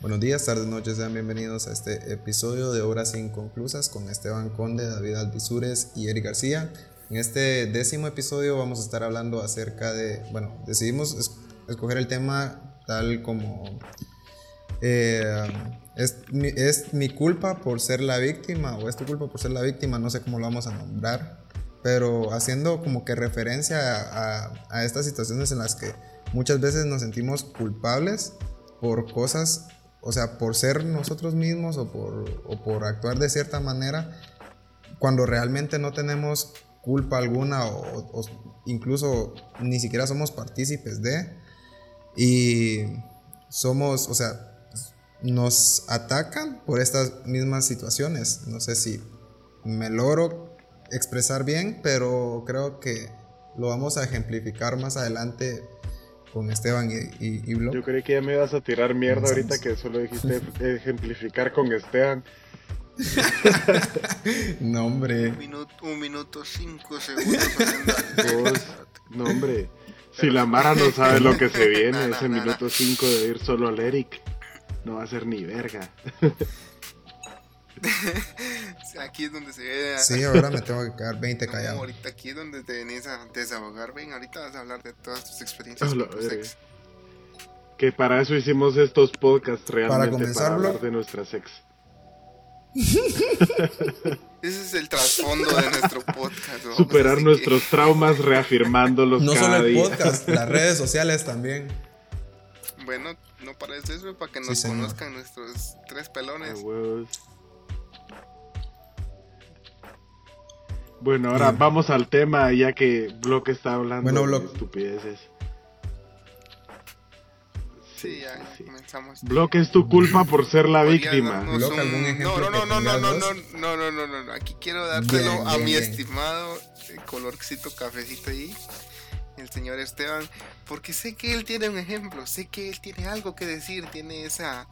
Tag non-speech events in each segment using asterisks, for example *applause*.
Buenos días, tardes, noches, sean bienvenidos a este episodio de Obras Inconclusas con Esteban Conde, David Alvisures y Eric García. En este décimo episodio vamos a estar hablando acerca de, bueno, decidimos escoger el tema tal como eh, es, mi, es, mi, culpa por ser la víctima o es tu culpa por ser la víctima, no sé cómo lo vamos a nombrar, pero haciendo como que referencia a, a estas situaciones en las que muchas veces nos sentimos culpables por cosas o sea, por ser nosotros mismos o por, o por actuar de cierta manera, cuando realmente no tenemos culpa alguna o, incluso ni siquiera somos partícipes de, y somos, o sea, nos atacan por estas mismas situaciones. No sé si me logro expresar bien, pero creo que lo vamos a ejemplificar más adelante con Esteban y, y, Yo creí que ya me ibas a tirar mierda ahorita que solo dijiste *laughs* ejemplificar con Esteban. *laughs* no, hombre. Un minuto, un minuto cinco segundos. *laughs* no, hombre. Si la Mara no sabe lo que se viene, ese minuto cinco de ir solo al Eric, no va a ser ni verga. *laughs* aquí es donde se ve. Sí, ahora me tengo que quedar 20 callado. ahorita aquí es donde te venís a desahogar. Ven, ahorita vas a hablar de todas tus experiencias con tu sex. Que para eso hicimos estos podcasts realmente. Para, hablar de nuestra sex. *laughs* Ese es el trasfondo de nuestro podcast. Superar nuestros traumas reafirmándolos. No solo el podcast, las *laughs* redes sociales también. Bueno, no parece eso, para que nos conozcan nuestros tres pelones. Bueno, ahora vamos al tema, ya que Block está hablando de estupideces. Sí, ya comenzamos. Block es tu culpa por ser la víctima. No, no, no, no, no, no, no, no, no, no, no, Aquí quiero dárselo a mi estimado colorcito cafecito ahí, el señor Esteban, porque sé que él tiene un ejemplo, sé que él tiene algo que decir, tiene esa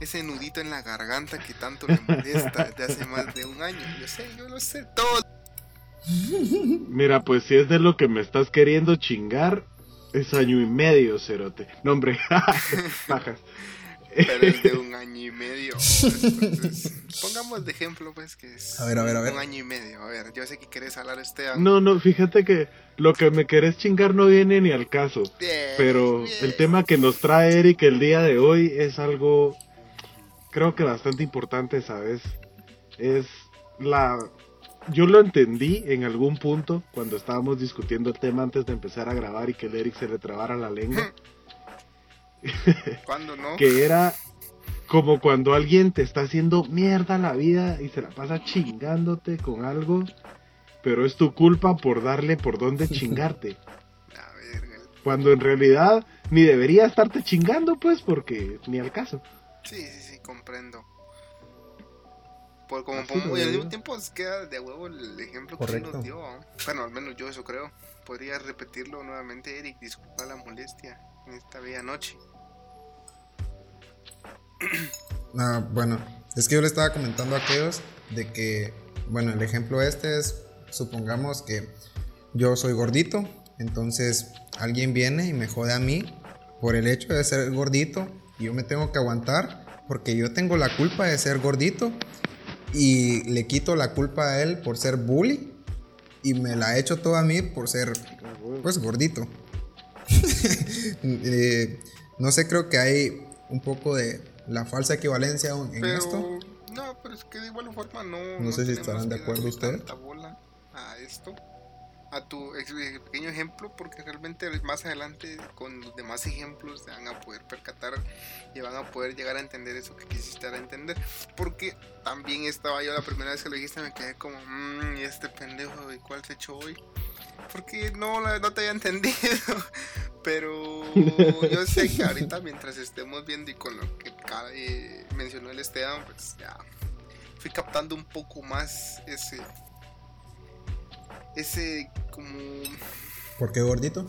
ese nudito en la garganta que tanto le molesta de hace más de un año. Yo sé, yo lo sé todo. Mira, pues si es de lo que me estás queriendo chingar, es año y medio, cerote. No, hombre, *laughs* bajas. Pero es de *laughs* un año y medio. pongamos de ejemplo, pues, que es a ver, a ver, a ver. un año y medio. A ver, yo sé que querés hablar este No, no, fíjate que lo que me querés chingar no viene ni al caso. pero el tema que nos trae Eric el día de hoy es algo, creo que bastante importante, ¿sabes? Es la yo lo entendí en algún punto cuando estábamos discutiendo el tema antes de empezar a grabar y que el Eric se le trabara la lengua. *laughs* ¿Cuándo no? que era como cuando alguien te está haciendo mierda la vida y se la pasa chingándote con algo, pero es tu culpa por darle por dónde *laughs* chingarte. Cuando en realidad ni debería estarte chingando, pues, porque ni al caso. Sí, sí, sí, comprendo. Por como y al mismo tiempo queda de huevo el ejemplo que nos dio. Bueno, al menos yo eso creo. Podría repetirlo nuevamente, Eric. Disculpa la molestia en esta bella noche. *clears throat* Ah, bueno, es que yo le estaba comentando a aquellos de que, bueno, el ejemplo este es, supongamos que yo soy gordito, entonces alguien viene y me jode a mí por el hecho de ser gordito y yo me tengo que aguantar porque yo tengo la culpa de ser gordito y le quito la culpa a él por ser bully y me la he hecho toda a mí por ser pues gordito. *laughs* Eh, no sé, creo que hay un poco de la falsa equivalencia en esto. No, pero es que de igual forma no. No, sé si estarán de acuerdo ustedes. A esto a tu pequeño ejemplo porque realmente más adelante con los demás ejemplos se van a poder percatar y van a poder llegar a entender eso que quisiste dar a entender. Porque también estaba yo la primera vez que lo dijiste me quedé como mmm, y este pendejo de cuál se echó hoy porque no, no te había *laughs* entendido. Pero *laughs* yo sé que ahorita mientras estemos viendo y con lo que eh, mencionó el Esteban pues ya fui captando un poco más ese ese como... ¿Por qué gordito?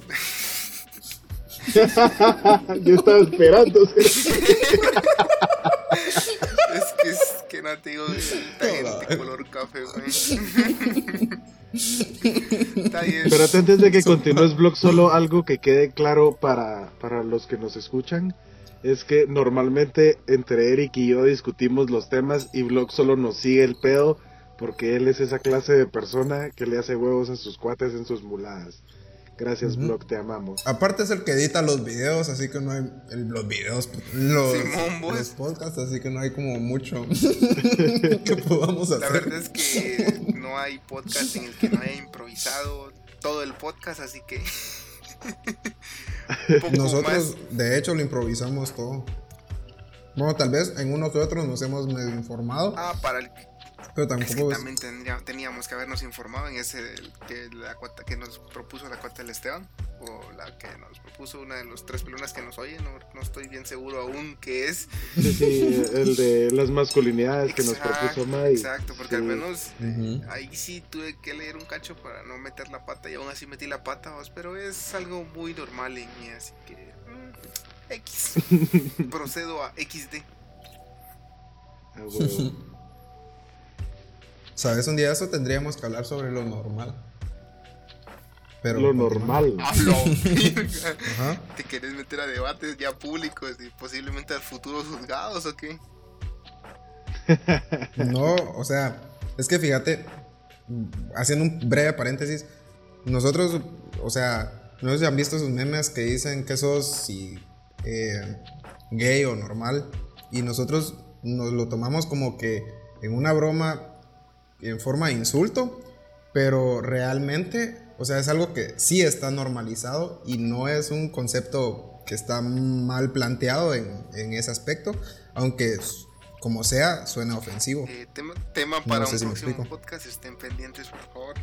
*laughs* Yo estaba esperando. es que es que no te digo de color café, *laughs* Pero antes de que continúes, Blog, solo algo que quede claro para, para los que nos escuchan. es que normalmente entre Eric y yo discutimos los temas y Vlog solo nos sigue el pedo porque él es esa clase de persona que le hace huevos a sus cuates en sus muladas. Gracias, Vlog, te amamos. Aparte es el que edita los videos, así que no hay los videos, los, los podcasts, así que no hay como mucho *laughs* que podamos hacer. La verdad es que no hay podcast en el que no haya improvisado todo el podcast, así que *laughs* Nosotros, de hecho, lo improvisamos todo. Bueno, tal vez en uno que otro nos hemos medio informado. Ah, para el pero tampoco también teníamos que habernos informado en ese que, la cuota que nos propuso la cuota del Esteban o la que nos propuso una de los tres pelonas que nos oye no, no estoy bien seguro aún qué es. Sí, el de las masculinidades que nos propuso May. exacto porque al menos ahí sí tuve que leer un cacho para no meter la pata y aún así metí la pata pero es algo muy normal en mí así que mm, X. *laughs* Procedo a XD ah, ¿Sabes? Un día eso tendríamos que hablar sobre lo normal. Pero lo normal. *laughs* ¿Te quieres meter a debates ya públicos y posiblemente a futuros juzgados o qué? *laughs* no, o sea, es que fíjate, haciendo un breve paréntesis, nosotros, o sea, no sé si han visto esos memes que dicen que sos eh, gay o normal, y nosotros nos lo tomamos como que en una broma en forma de insulto, pero realmente, o sea, es algo que sí está normalizado y no es un concepto que está mal planteado en, en ese aspecto, aunque como sea, suena ofensivo. Eh, tema, para un próximo podcast, estén pendientes, por favor.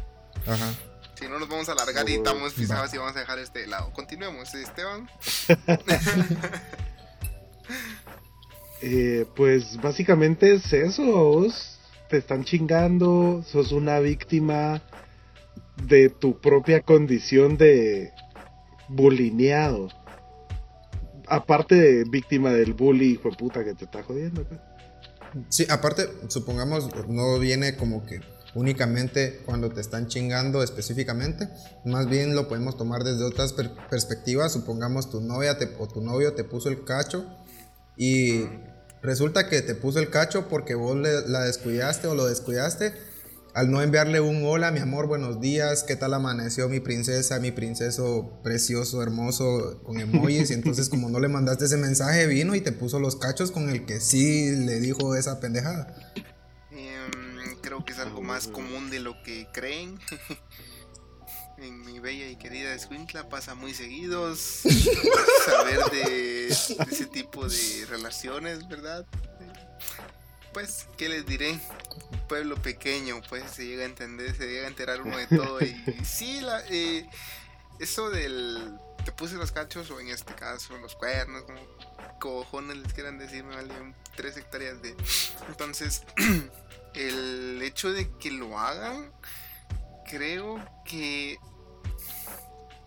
Ajá. Si no nos vamos a alargar y estamos pisados y vamos a dejar este lado. Continuemos, Esteban. *laughs* *laughs* eh, pues básicamente es eso te están chingando, sos una víctima de tu propia condición de bulineado. Aparte de víctima del bully, hijo de puta, que te está jodiendo. Pues. Sí, aparte, supongamos, no viene como que únicamente cuando te están chingando específicamente, más bien lo podemos tomar desde otras perspectivas, supongamos tu novia te, o tu novio te puso el cacho y Resulta que te puso el cacho porque vos la descuidaste o lo descuidaste al no enviarle un hola, mi amor, buenos días, ¿qué tal amaneció mi princesa, mi princeso precioso, hermoso, con emojis? Y entonces como no le mandaste ese mensaje, vino y te puso los cachos con el que sí le dijo esa pendejada. Em, creo que es algo más común de lo que creen. *laughs* en mi bella y querida Escuintla pasa muy seguidos *laughs* saber de, ese tipo de relaciones, ¿verdad? Pues, ¿qué les diré? Pueblo pequeño, pues se llega a entender, se llega a enterar uno de todo. Y, *laughs* sí, la, eh, eso del te puse los cachos, o en este caso los cuernos, como cojones les quieran decir, me valían tres hectáreas de. Entonces, *clears throat* el hecho de que lo hagan creo que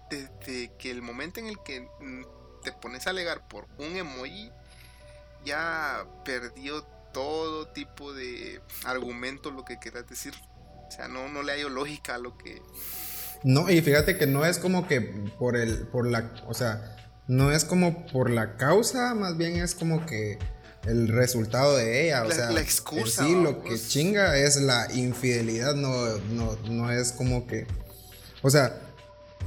desde que el momento en el que mm, te pones a alegar por un emoji, ya perdió todo tipo de argumento lo que quieras decir. O sea, no, no le hay lógica a lo que... No, y fíjate que no es como que por el, por la, o sea, no es como por la causa, más bien es como que el resultado de ella, o sea, la excusa. Sí, lo que chinga es la infidelidad, no, no, no es como que, o sea,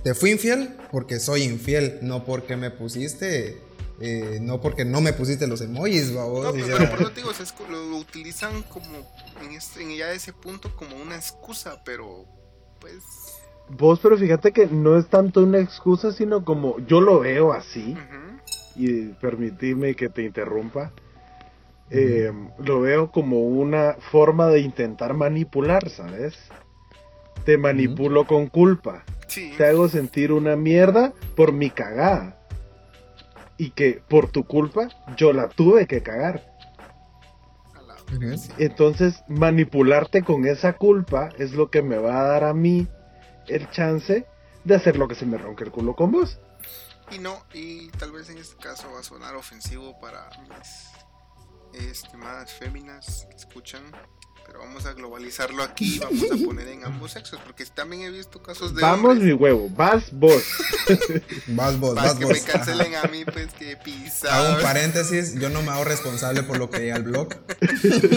te fui infiel porque soy infiel, no porque me pusiste, eh, no porque no me pusiste los emojis, babos. No, pero, por eso digo, lo, utilizan como en, este, en ya ese punto como una excusa, pero pues... Vos, pero fíjate que no es tanto una excusa, sino como yo lo veo así, y permitime que te interrumpa. Eh, lo veo como una forma de intentar manipular, ¿sabes? Te manipulo con culpa. Te hago sentir una mierda por mi cagada. Y que por tu culpa yo la tuve que cagar. Entonces, manipularte con esa culpa es lo que me va a dar a mí el chance de hacer lo que se me ronque el culo con vos. Y no, y tal vez en este caso va a sonar ofensivo para mis estimadas féminas que escuchan. pero vamos a globalizarlo aquí, vamos a poner en ambos sexos, porque también he visto casos de Vamos mi huevo, vas vos. *laughs* vas vos, vas vos. que me cancelen a mí, pues que pisa. Hago un paréntesis, yo no me hago responsable por lo que diga el blog.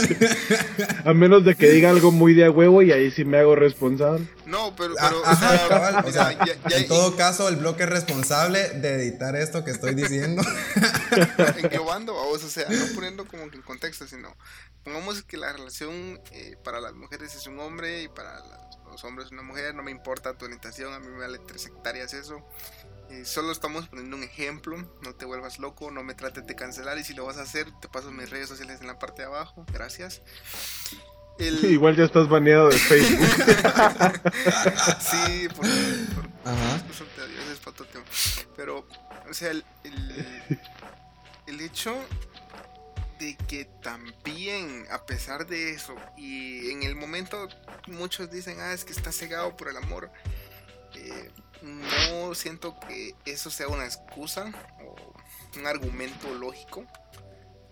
*laughs* a menos de que diga algo muy de a huevo y ahí sí me hago responsable. No, pero, pero o sea, o sea, en todo caso el blog es responsable de editar esto que estoy diciendo. *laughs* Englobando, vamos, o sea, no poniendo como que en contexto, sino pongamos que la relación eh, para las mujeres es un hombre y para los hombres una mujer, no me importa tu orientación, a mí me vale tres hectáreas eso. Eh, solo estamos poniendo un ejemplo, no te vuelvas loco, no me trates de cancelar y si lo vas a hacer, te paso mis redes sociales en la parte de abajo, gracias. *laughs* Igual ya estás baneado de Facebook. *laughs* sí, por, por, Ajá. Pero, o sea, el, el, el hecho de que también, a pesar de eso, y en el momento muchos dicen, ah, es que está cegado por el amor, eh, no siento que eso sea una excusa o un argumento lógico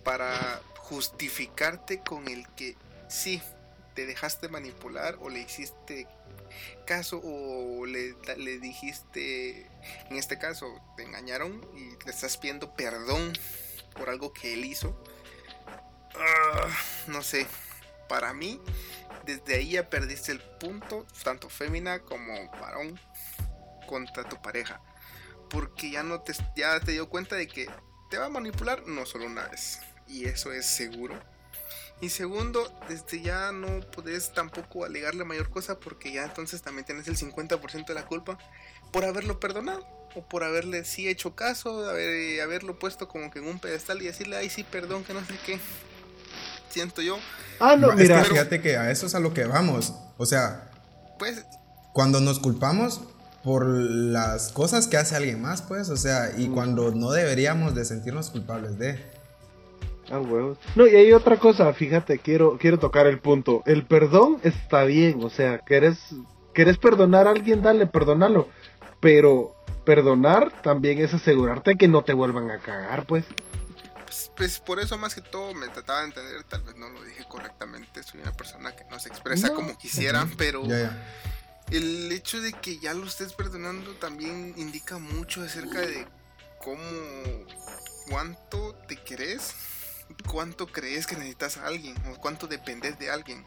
para justificarte con el que sí, te dejaste manipular o le hiciste caso o le, dijiste, en este caso, te engañaron y le estás pidiendo perdón por algo que él hizo Ah, no sé, para mí, desde ahí ya perdiste el punto, tanto fémina como varón, contra tu pareja. Porque ya no te, ya te dio cuenta de que te va a manipular no solo una vez. Y eso es seguro. Y segundo, desde ya no puedes tampoco alegarle mayor cosa porque ya entonces también tienes el 50% de la culpa por haberlo perdonado o por haberle sí hecho caso, haber, haberlo puesto como que en un pedestal y decirle, ay sí, perdón, que no sé qué siento yo. Ah, no, mira. fíjate que a eso es a lo que vamos. O sea, pues. Cuando nos culpamos por las cosas que hace alguien más, pues, o sea, y cuando no deberíamos de sentirnos culpables de. Ah, huevos. No, y hay otra cosa, fíjate, quiero, quiero tocar el punto. El perdón está bien, o sea, querés, querés perdonar a alguien, dale, perdónalo. Pero perdonar también es asegurarte que no te vuelvan a cagar, pues pues por eso más que todo me trataba de entender, tal vez no lo dije correctamente, soy una persona que no se expresa como quisiera, pero el hecho de que ya lo estés perdonando también indica mucho acerca de cómo, cuánto te querés, cuánto crees que necesitas a alguien o cuánto dependes de alguien.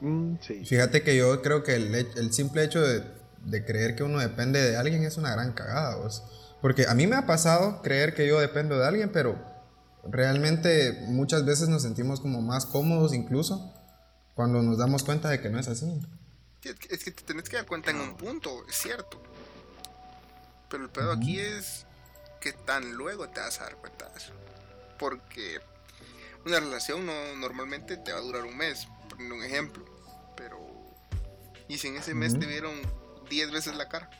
Mm, Fíjate que yo creo que el, simple hecho de, de, creer que uno depende de alguien es una gran cagada. ¿vos? Porque a mí me ha pasado creer que yo dependo de alguien, pero realmente muchas veces nos sentimos como más cómodos incluso cuando nos damos cuenta de que no es así. Es que te tenés que dar cuenta en un punto, es cierto. Pero el pedo aquí es que tan luego te vas a dar cuenta de eso. Porque una relación no normalmente te va a durar un mes, poniendo un ejemplo. Pero. Y si en ese mes te vieron 10 veces la cara.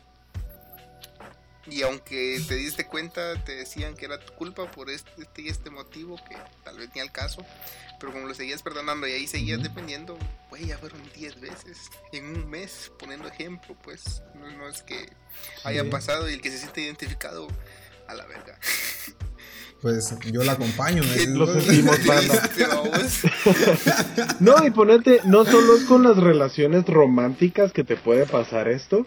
Y aunque te diste cuenta, te decían que era tu culpa por este, este y este motivo, que tal vez ni al caso, pero como lo seguías perdonando y ahí seguías dependiendo, pues ya fueron 10 veces en un mes, poniendo ejemplo, pues no, es que haya pasado y el que se siente identificado a la verga. *laughs* Pues yo la acompaño. *laughs* Lo sentimos, *laughs* *laughs* no, y ponete, no solo es con las relaciones románticas que te puede pasar esto,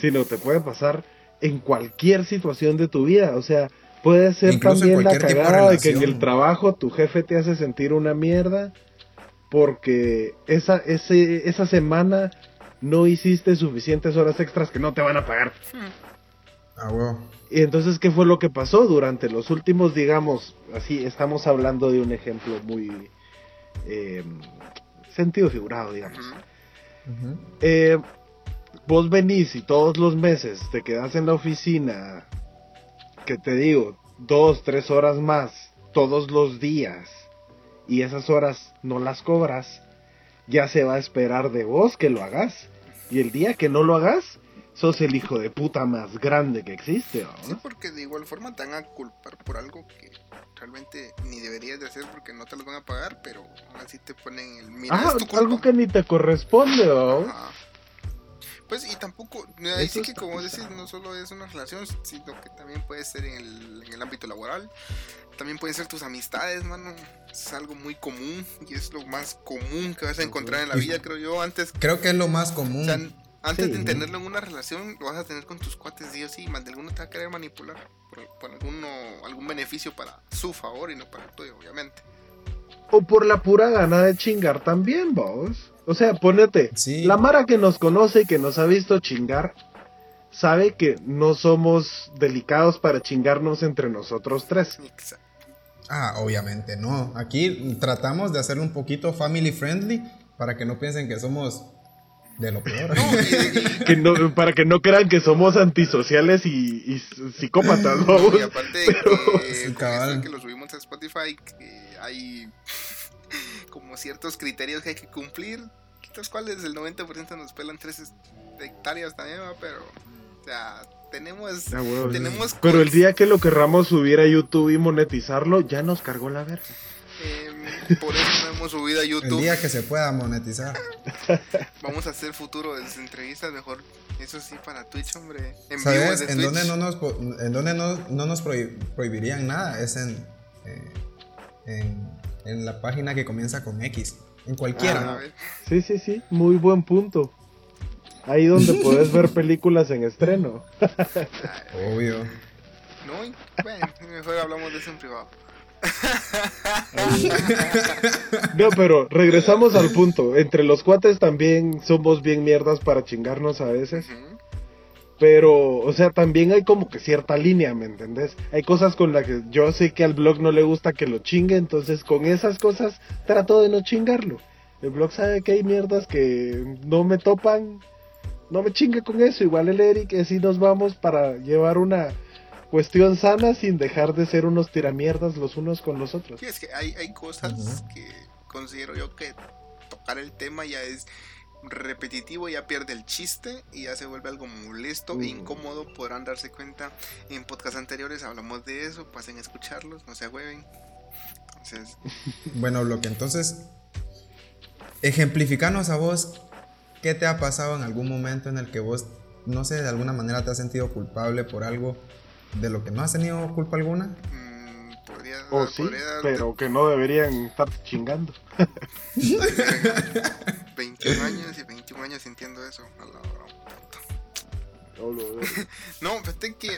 sino te puede pasar en cualquier situación de tu vida. O sea, puede ser también la cagada de, que en el trabajo tu jefe te hace sentir una mierda porque esa, ese, esa semana no hiciste suficientes horas extras que no te van a pagar. Ah, wow. Y entonces, ¿qué fue lo que pasó durante los últimos, digamos, así, estamos hablando de un ejemplo muy eh, sentido figurado, digamos. eh, vos venís y todos los meses te quedas en la oficina, que te digo, dos, tres horas más, todos los días, y esas horas no las cobras, ya se va a esperar de vos que lo hagas. Y el día que no lo hagas, sos el hijo de puta más grande que existe. ¿no? Sí, porque de igual forma te van a culpar por algo que realmente ni deberías de hacer porque no te lo van a pagar, pero así te ponen el mira, ah, algo que ni te corresponde, ¿no? Pues y tampoco, ahí sí que como decís, no solo es una relación, sino que también puede ser en el, en el ámbito laboral, también pueden ser tus amistades, mano. Es algo muy común y es lo más común que vas a encontrar en la vida, creo yo. Antes. Creo que es lo más común. Antes de tenerlo en una relación, lo vas a tener con tus cuates, sí o sí. Más de alguno te va a querer manipular por, alguno, algún beneficio para su favor y no para el tuyo, obviamente. O por la pura gana de chingar también, vos. O sea, ponete. La Mara que nos conoce y que nos ha visto chingar sabe que no somos delicados para chingarnos entre nosotros tres. Exacto. Ah, obviamente no. Aquí tratamos de hacerlo un poquito family friendly para que no piensen que somos de lo peor. para que no crean que somos antisociales y, psicópatas, ¿no? *laughs* y aparte de que, *laughs* que lo subimos a Spotify, hay *laughs* como ciertos criterios que hay que cumplir, los cuales el 90% nos pelan tres hectáreas también, pero, o sea, tenemos, ah, tenemos Pero el día que lo querramos subir a YouTube y monetizarlo, ya nos cargó la verga. Em, por eso no hemos subido a YouTube. El día que se pueda monetizar. *laughs* Vamos a hacer futuro de entrevistas mejor. Eso sí, para Twitch, hombre. En ¿Sabes? en, Donde no nos, en donde no, no nos prohibirían nada es en, eh, en, en, la página que comienza con X. En cualquiera. Ah, sí, sí, sí. Muy buen punto. Ahí donde *laughs* puedes ver películas en estreno. *laughs* Obvio. No, bueno, mejor hablamos de eso en privado. *laughs* no, pero regresamos al punto. Entre los cuates también somos bien mierdas para chingarnos a veces. Pero, o sea, también hay como que cierta línea, ¿me entendés? Hay cosas con las que yo sé que al blog no le gusta que lo chingue, entonces con esas cosas trato de no chingarlo. El blog sabe que hay mierdas que no me topan no me chingue con eso, igual el Eric, así nos vamos para llevar una cuestión sana sin dejar de ser unos tiramierdas los unos con los otros. Sí, es que hay, hay cosas que considero yo que tocar el tema ya es repetitivo, ya pierde el chiste y ya se vuelve algo molesto e incómodo. Podrán darse cuenta en podcasts anteriores, hablamos de eso, pasen a escucharlos, no se hueven. Entonces... *laughs* bueno, lo que entonces, ejemplificanos a vos ¿Qué te ha pasado en algún momento en el que vos, no sé, de alguna manera te has sentido culpable por algo de lo que no has tenido culpa alguna? Mm, podría, o sí, pero que no deberían estar chingando. *laughs* 21 años y 21 años sintiendo eso. *laughs* no, fíjate que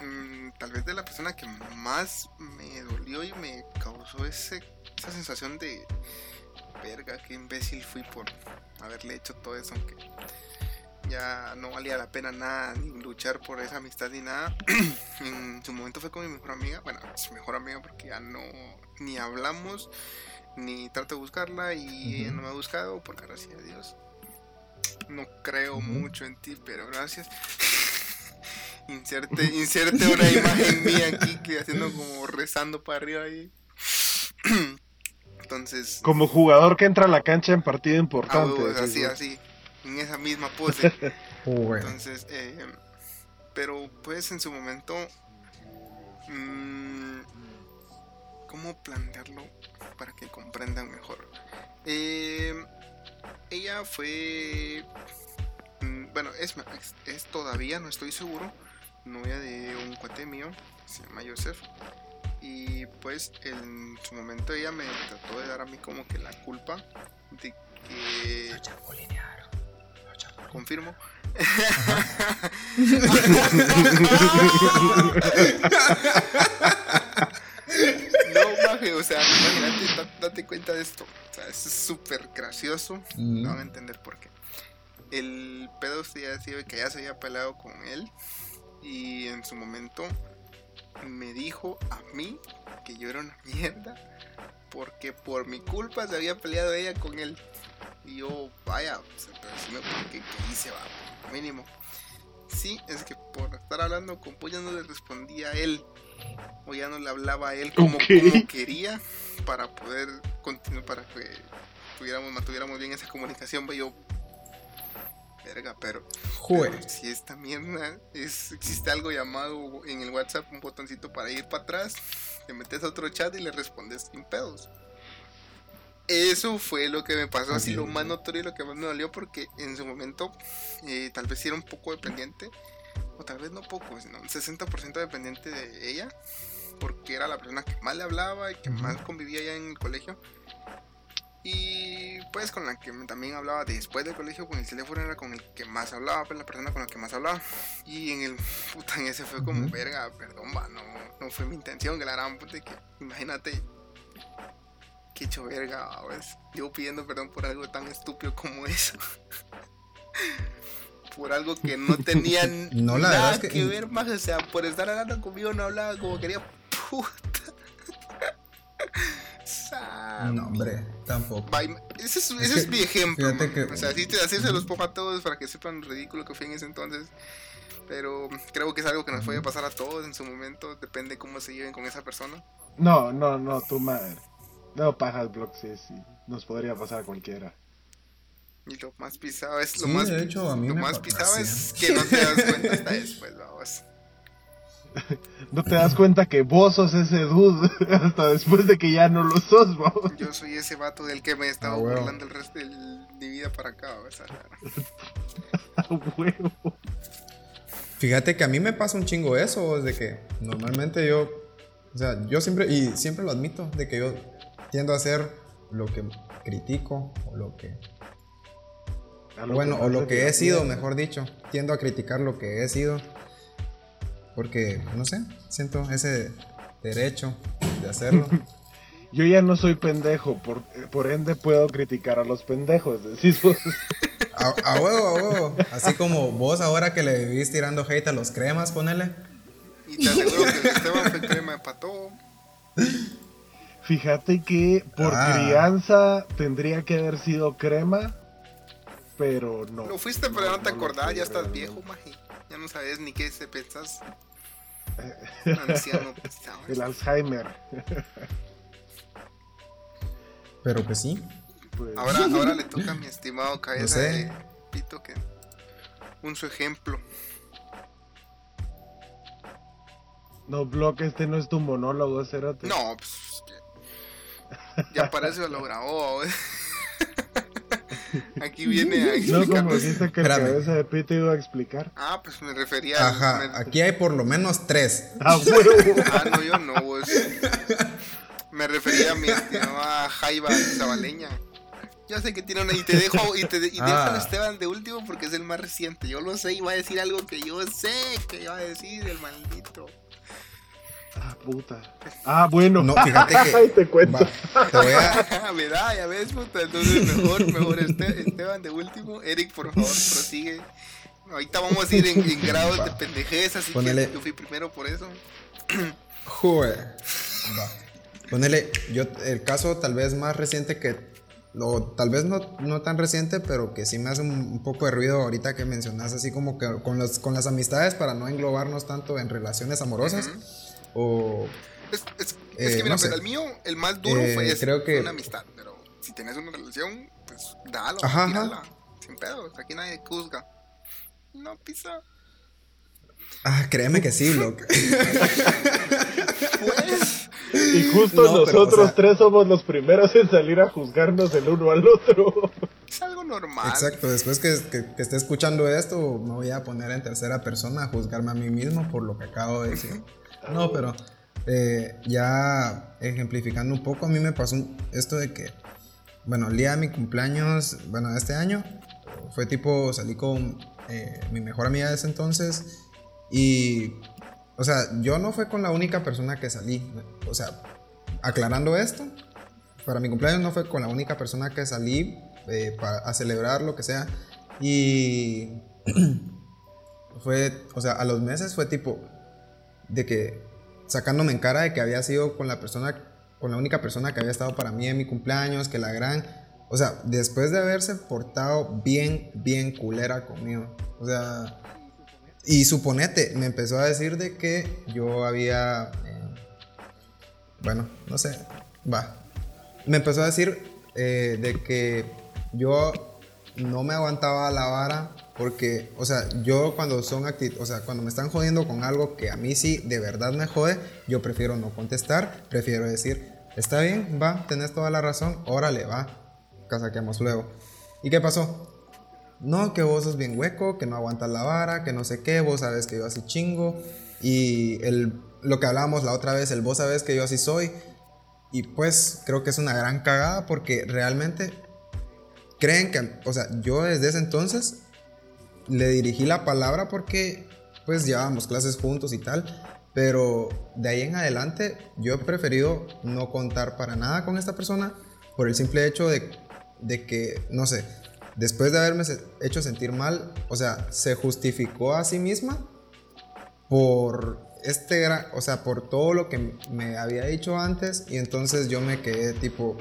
mm, tal vez de la persona que más me dolió y me causó ese, esa sensación de verga, qué imbécil fui por haberle hecho todo eso, aunque ya no valía la pena nada ni luchar por esa amistad ni nada. *clears throat* en su momento fue con mi mejor amiga, bueno, su mejor amiga porque ya no ni hablamos ni trato de buscarla y ella no me ha buscado porque gracias a Dios no creo mucho en ti, pero gracias. *laughs* inserte, inserte una *laughs* imagen mía aquí haciendo como rezando para arriba ahí. *clears throat* Entonces. Como jugador que entra a la cancha en partido importante. Ah, así, así. En esa misma pose. *laughs* Entonces, eh, pero pues en su momento. Mmm, ¿Cómo plantearlo para que comprendan mejor? Eh, ella fue. Mm, bueno, es, es, todavía, no estoy seguro, novia de un cuate mío, se llama Joseph. Y pues en su momento ella me trató de dar a mí como que la culpa de que... Confirmo. *laughs* no, maje, o sea, imagínate, date cuenta de esto. O sea, es súper gracioso. No van a entender por qué. El pedo ha sido que ya se había peleado con él. Y en su momento me dijo a mí que yo era una mierda porque por mi culpa se había peleado ella con él. Y yo, vaya, pues, qué, hice, va, mínimo. Sí, es que por estar hablando con Puya no le respondía a él. O ya no le hablaba a él como, quería para poder continuar, para que tuviéramos, mantuviéramos bien esa comunicación. Yo, verga, pero, si esta mierda es, existe algo llamado en el WhatsApp un botoncito para ir para atrás, te metes a otro chat y le respondes sin pedos. Eso fue lo que me pasó, así lo más notorio y lo que más me dolió, porque en su momento eh, tal vez era un poco dependiente, o tal vez no poco, sino un 60% dependiente de ella, porque era la persona que más le hablaba y que más convivía allá en el colegio. Y pues con la que también hablaba después del colegio, con el teléfono era con el que más hablaba, pues la persona con la que más hablaba. Y en el puta, en ese fue como, verga, perdón, va, no, no fue mi intención, que la gran puta, que imagínate Qué hecho verga, pues. Yo pidiendo perdón por algo tan estúpido como eso. *laughs* por algo que no tenían *laughs* nada que... ver más. O sea, por estar hablando conmigo no hablaba como quería. Puta. *laughs* no, hombre, tampoco. Ese es, ese es, mi ejemplo. O sea, así, así se los pongo a todos para que sepan lo ridículo que fue en ese entonces. Pero creo que es algo que nos puede pasar a todos en su momento. Depende cómo se lleven con esa persona. No, no, no, tu madre. No, Block sí, sí. Nos podría pasar a cualquiera. Y lo más pisado es lo más. lo más pisado es que no te das cuenta hasta después, vamos. *laughs* no te das cuenta que vos sos ese dude *laughs* hasta después de que ya no lo sos, vamos. Yo soy ese vato del que me he estado ah, burlando el resto de mi vida para acá, ¿vamos? *laughs* huevo. Fíjate que a mí me pasa un chingo eso, de que normalmente yo, o sea, yo siempre, y siempre lo admito, de que yo tiendo a hacer lo que critico o lo que... Bueno, o lo que he sido, mejor dicho. Tiendo a criticar lo que he sido. Porque, no sé, siento ese derecho de hacerlo. *laughs* Yo ya no soy pendejo, por, por ende puedo criticar a los pendejos. *laughs* A, huevo, a huevo. Así como vos ahora que le vivís tirando hate a los cremas, ponele. Y te aseguro que Esteban fue crema de pato. *laughs* Fíjate que por ah. crianza tendría que haber sido crema, pero no. Lo fuiste, pero no, te acordás, ya estás viejo, maji. Ya no sabes ni qué se pensás. Anciano, *laughs* El Alzheimer. pero que sí. Pues... Ahora, ahora le toca a mi estimado cabeza de Pito que un su ejemplo. No, Block, este no es tu monólogo, Cerote. No, pues ya para eso lo grabó. *laughs* Aquí viene a explicar. No, como dijiste que la cabeza de Pete iba a explicar. Ah, pues me refería Ajá, aquí hay por lo menos tres. Ah, huevo. *laughs* ah, no, yo no, vos. Me refería a mi estimada Jaiba Zabaleña. Ya sé que tiene una. Y te dejo, y te, y ah. a Esteban de último porque es el más reciente. Yo lo sé, iba a decir algo que yo sé que iba a decir el maldito. Ah, puta. Ah, bueno. No, fíjate *laughs* que. te cuento. te voy a. *laughs* Mira, ya ves, puta. Entonces, mejor, mejor este, Esteban de último. Eric, por favor, prosigue. Ahorita vamos a ir en, grados de pendejez, así que yo fui primero por eso. *clears throat* Joder. Va. Ponele, yo, el caso tal vez más reciente que. O tal vez no, no tan reciente, pero que sí me hace un, poco de ruido ahorita que mencionas, así como que con, los, con las amistades, para no englobarnos tanto en relaciones amorosas. O, es, es, es que mira, el mío, el más duro eh, fue creo que... una amistad, pero si tienes una relación, pues dalo, ajá, tírala, sin pedos, aquí nadie juzga. No pisa. Ah, créeme que sí, loco. pues. Y justo nosotros tres somos los primeros en salir a juzgarnos el uno al otro. Es algo normal. Exacto, después que, que, que, esté escuchando esto, me voy a poner en tercera persona a juzgarme a mí mismo por lo que acabo de decir. No, pero eh, ya ejemplificando un poco, a mí me pasó esto de que, bueno, el día de mi cumpleaños, bueno, este año, fue tipo, salí con eh, mi mejor amiga de ese entonces y, o sea, yo no fue con la única persona que salí, o sea, aclarando esto, para mi cumpleaños no fue con la única persona que salí eh, para, a celebrar lo que sea y *clears throat* fue, o sea, a los meses fue tipo, de que sacándome en cara de que había sido con la persona, con la única persona que había estado para mí en mi cumpleaños, que la gran, o sea, después de haberse portado bien, bien culera conmigo, o sea, y suponete, me empezó a decir de que yo había, eh, bueno, no sé, va, me empezó a decir eh, de que yo no me aguantaba la vara porque, o sea, yo cuando son actitud, o sea, cuando me están jodiendo con algo que a mí sí de verdad me jode, yo prefiero no contestar, prefiero decir, está bien, va, tenés toda la razón, órale, va, casaquemos luego. ¿Y qué pasó? No, que vos sos bien hueco, que no aguantas la vara, que no sé qué, vos sabes que yo así chingo. Y el, lo que hablábamos la otra vez, el vos sabes que yo así soy. Y pues creo que es una gran cagada porque realmente creen que, o sea, yo desde ese entonces le dirigí la palabra porque pues llevábamos clases juntos y tal. Pero de ahí en adelante yo he preferido no contar para nada con esta persona por el simple hecho de, de que, no sé, después de haberme hecho sentir mal, o sea, se justificó a sí misma por este gran, o sea, por todo lo que me había dicho antes y entonces yo me quedé tipo,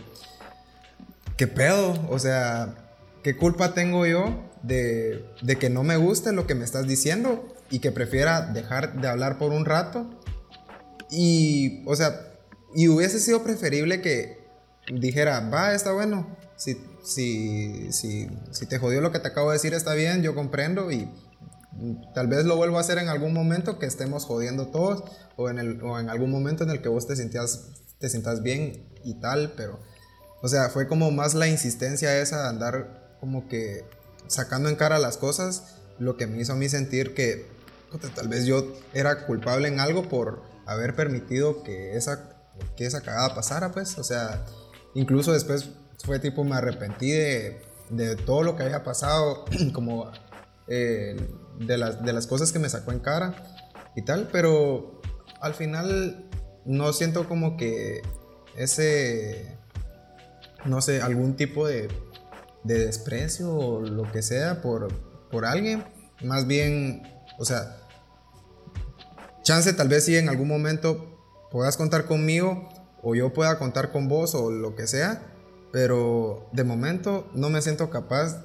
¿qué pedo? O sea, ¿qué culpa tengo yo de, que no me guste lo que me estás diciendo y que prefiera dejar de hablar por un rato? Y, o sea, y hubiese sido preferible que dijera, va, está bueno, si, si, si, si te jodió lo que te acabo de decir, está bien, yo comprendo y tal vez lo vuelvo a hacer en algún momento que estemos jodiendo todos o en, el, o en algún momento en el que vos te sientas, te sientas bien y tal, pero, o sea, fue como más la insistencia esa de andar como que sacando en cara las cosas, lo que me hizo a mí sentir que tal vez yo era culpable en algo por haber permitido que esa, que esa cagada pasara, pues, o sea, incluso después fue tipo, me arrepentí de, de todo lo que había pasado, *clears throat* como eh, de, las, de las cosas que me sacó en cara y tal, pero al final no siento como que ese, no sé, algún tipo de, de desprecio o lo que sea por, por alguien, más bien, o sea, chance tal vez si en algún momento puedas contar conmigo o yo pueda contar con vos o lo que sea, pero de momento no me siento capaz,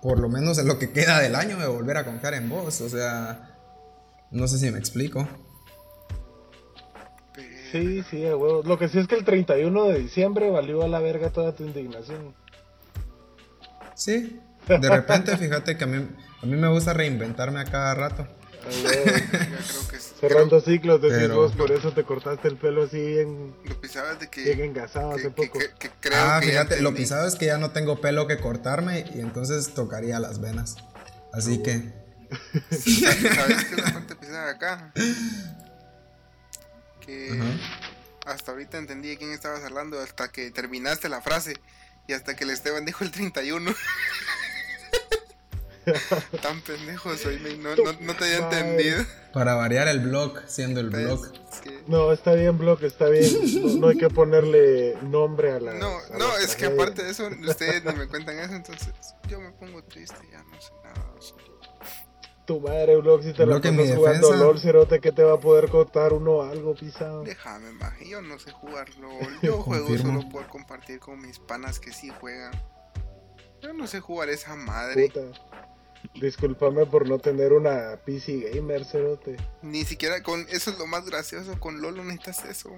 por lo menos en lo que queda del año, de volver a confiar en vos. O sea, no sé si me explico. Sí, sí, Lo que sí es que el 31 de diciembre valió a la verga toda tu indignación. Sí, de repente fíjate que a mí, a mí me gusta reinventarme a cada rato. *laughs* Cerrando ciclos, decís vos, por eso te cortaste el pelo así bien. Lo pisado es de que. Bien engasado hace poco. ah, fíjate, lo pisado es que ya no tengo pelo que cortarme y entonces tocaría las venas. Así que. ¿Sabes qué es la parte pisada de acá? Que. Hasta ahorita entendí de quién estabas hablando hasta que terminaste la frase y hasta que el Esteban dijo el 31. *laughs* Tan pendejo soy, no, no, te había entendido. Para variar el blog, siendo el pues, blog. No, está bien blog, está bien. No, hay que ponerle nombre a la. No, no, es que aparte de eso, ustedes ni me cuentan eso, entonces yo me pongo triste, ya no sé nada. Tu madre, blog, si te lo estás jugando LOL, cerote, que te va a poder contar uno algo pisado. Déjame, maje, yo no sé jugar LOL. Yo *laughs* juego solo por compartir con mis panas que sí juegan. Yo no sé jugar esa madre. Puta. Discúlpame por no tener una PC gamer, cerote. Ni siquiera con eso es lo más gracioso, con LOL no necesitas eso.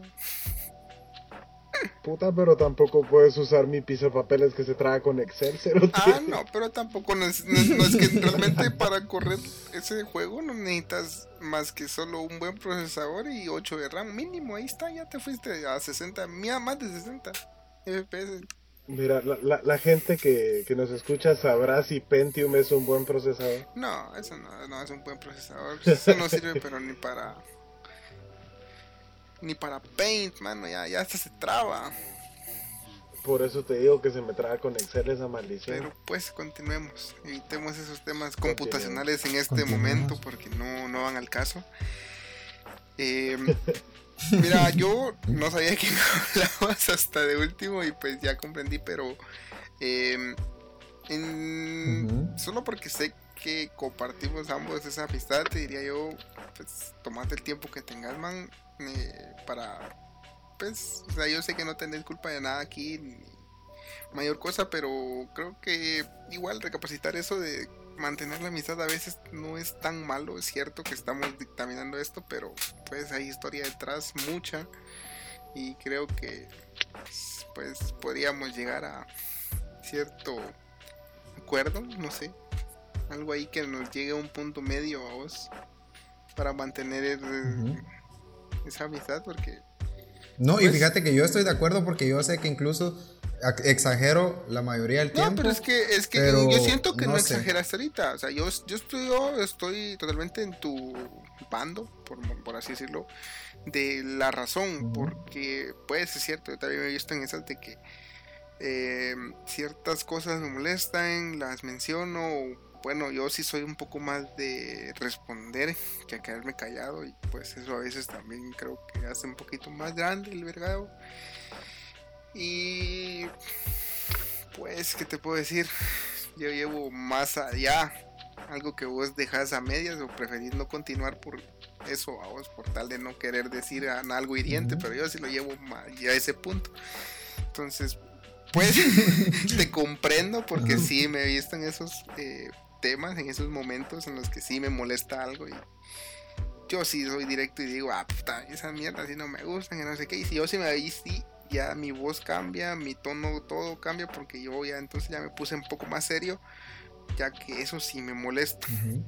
Puta, pero tampoco puedes usar mi piso de papeles que se traga con Excel, cerote. Ah, no, pero tampoco no es, no es, que realmente *laughs* para correr ese juego no necesitas más que solo un buen procesador y 8 de RAM mínimo. Ahí está, ya te fuiste a 60, mía más de 60 FPS. Mira, la, la, gente que, que, nos escucha sabrá si Pentium es un buen procesador. No, eso no, no es un buen procesador. *laughs* Eso no sirve, pero ni para. Ni para Paint, mano. Ya, ya hasta se traba. Por eso te digo que se me traba con Excel esa maldición. Pero pues continuemos. Evitemos esos temas computacionales en este momento porque no, no van al caso. Eh, *laughs* Mira, yo no sabía que hablabas hasta de último y pues ya comprendí, pero em, solo porque sé que compartimos ambos esa amistad, te diría yo, pues tomate el tiempo que tengas, man, eh, para, pues, o yo sé que no tenés culpa de nada aquí, ni mayor cosa, pero creo que igual recapacitar eso de mantener la amistad a veces no es tan malo, es cierto que estamos dictaminando esto, pero pues hay historia detrás mucha y creo que pues podríamos llegar a cierto acuerdo, no sé, algo ahí que nos llegue a un punto medio a vos para mantener *laughs* esa amistad porque No, y Pues- fíjate que yo estoy de acuerdo porque yo sé que incluso exagero la mayoría del tiempo. No, pero es que, es que yo siento que no, no exageras ahorita. O sea, yo, yo, estoy, yo estoy totalmente en tu bando, por, por así decirlo, de la razón. Porque, pues, es cierto, yo también me he visto en esas de que eh, ciertas cosas me molestan, las menciono. Bueno, yo sí soy un poco más de responder que a quedarme callado. Y pues eso a veces también creo que hace un poquito más grande el vergado. Y pues, ¿qué te puedo decir? Yo llevo más allá. Algo que vos dejas a medias o preferís no continuar por eso a vos, por tal de no querer decir algo hiriente, pero yo sí lo llevo ma- ya a ese punto. Entonces, pues, *laughs* te comprendo porque sí me he visto en esos eh, temas, en esos momentos en los que sí me molesta algo y yo sí soy directo y digo, ah, puta, esa mierda sí no me gustan, que no sé qué. Y si yo sí me veí, sí, ya mi voz cambia, mi tono, todo cambia, porque yo ya entonces ya me puse un poco más serio, ya que eso sí me molesta. Ujú.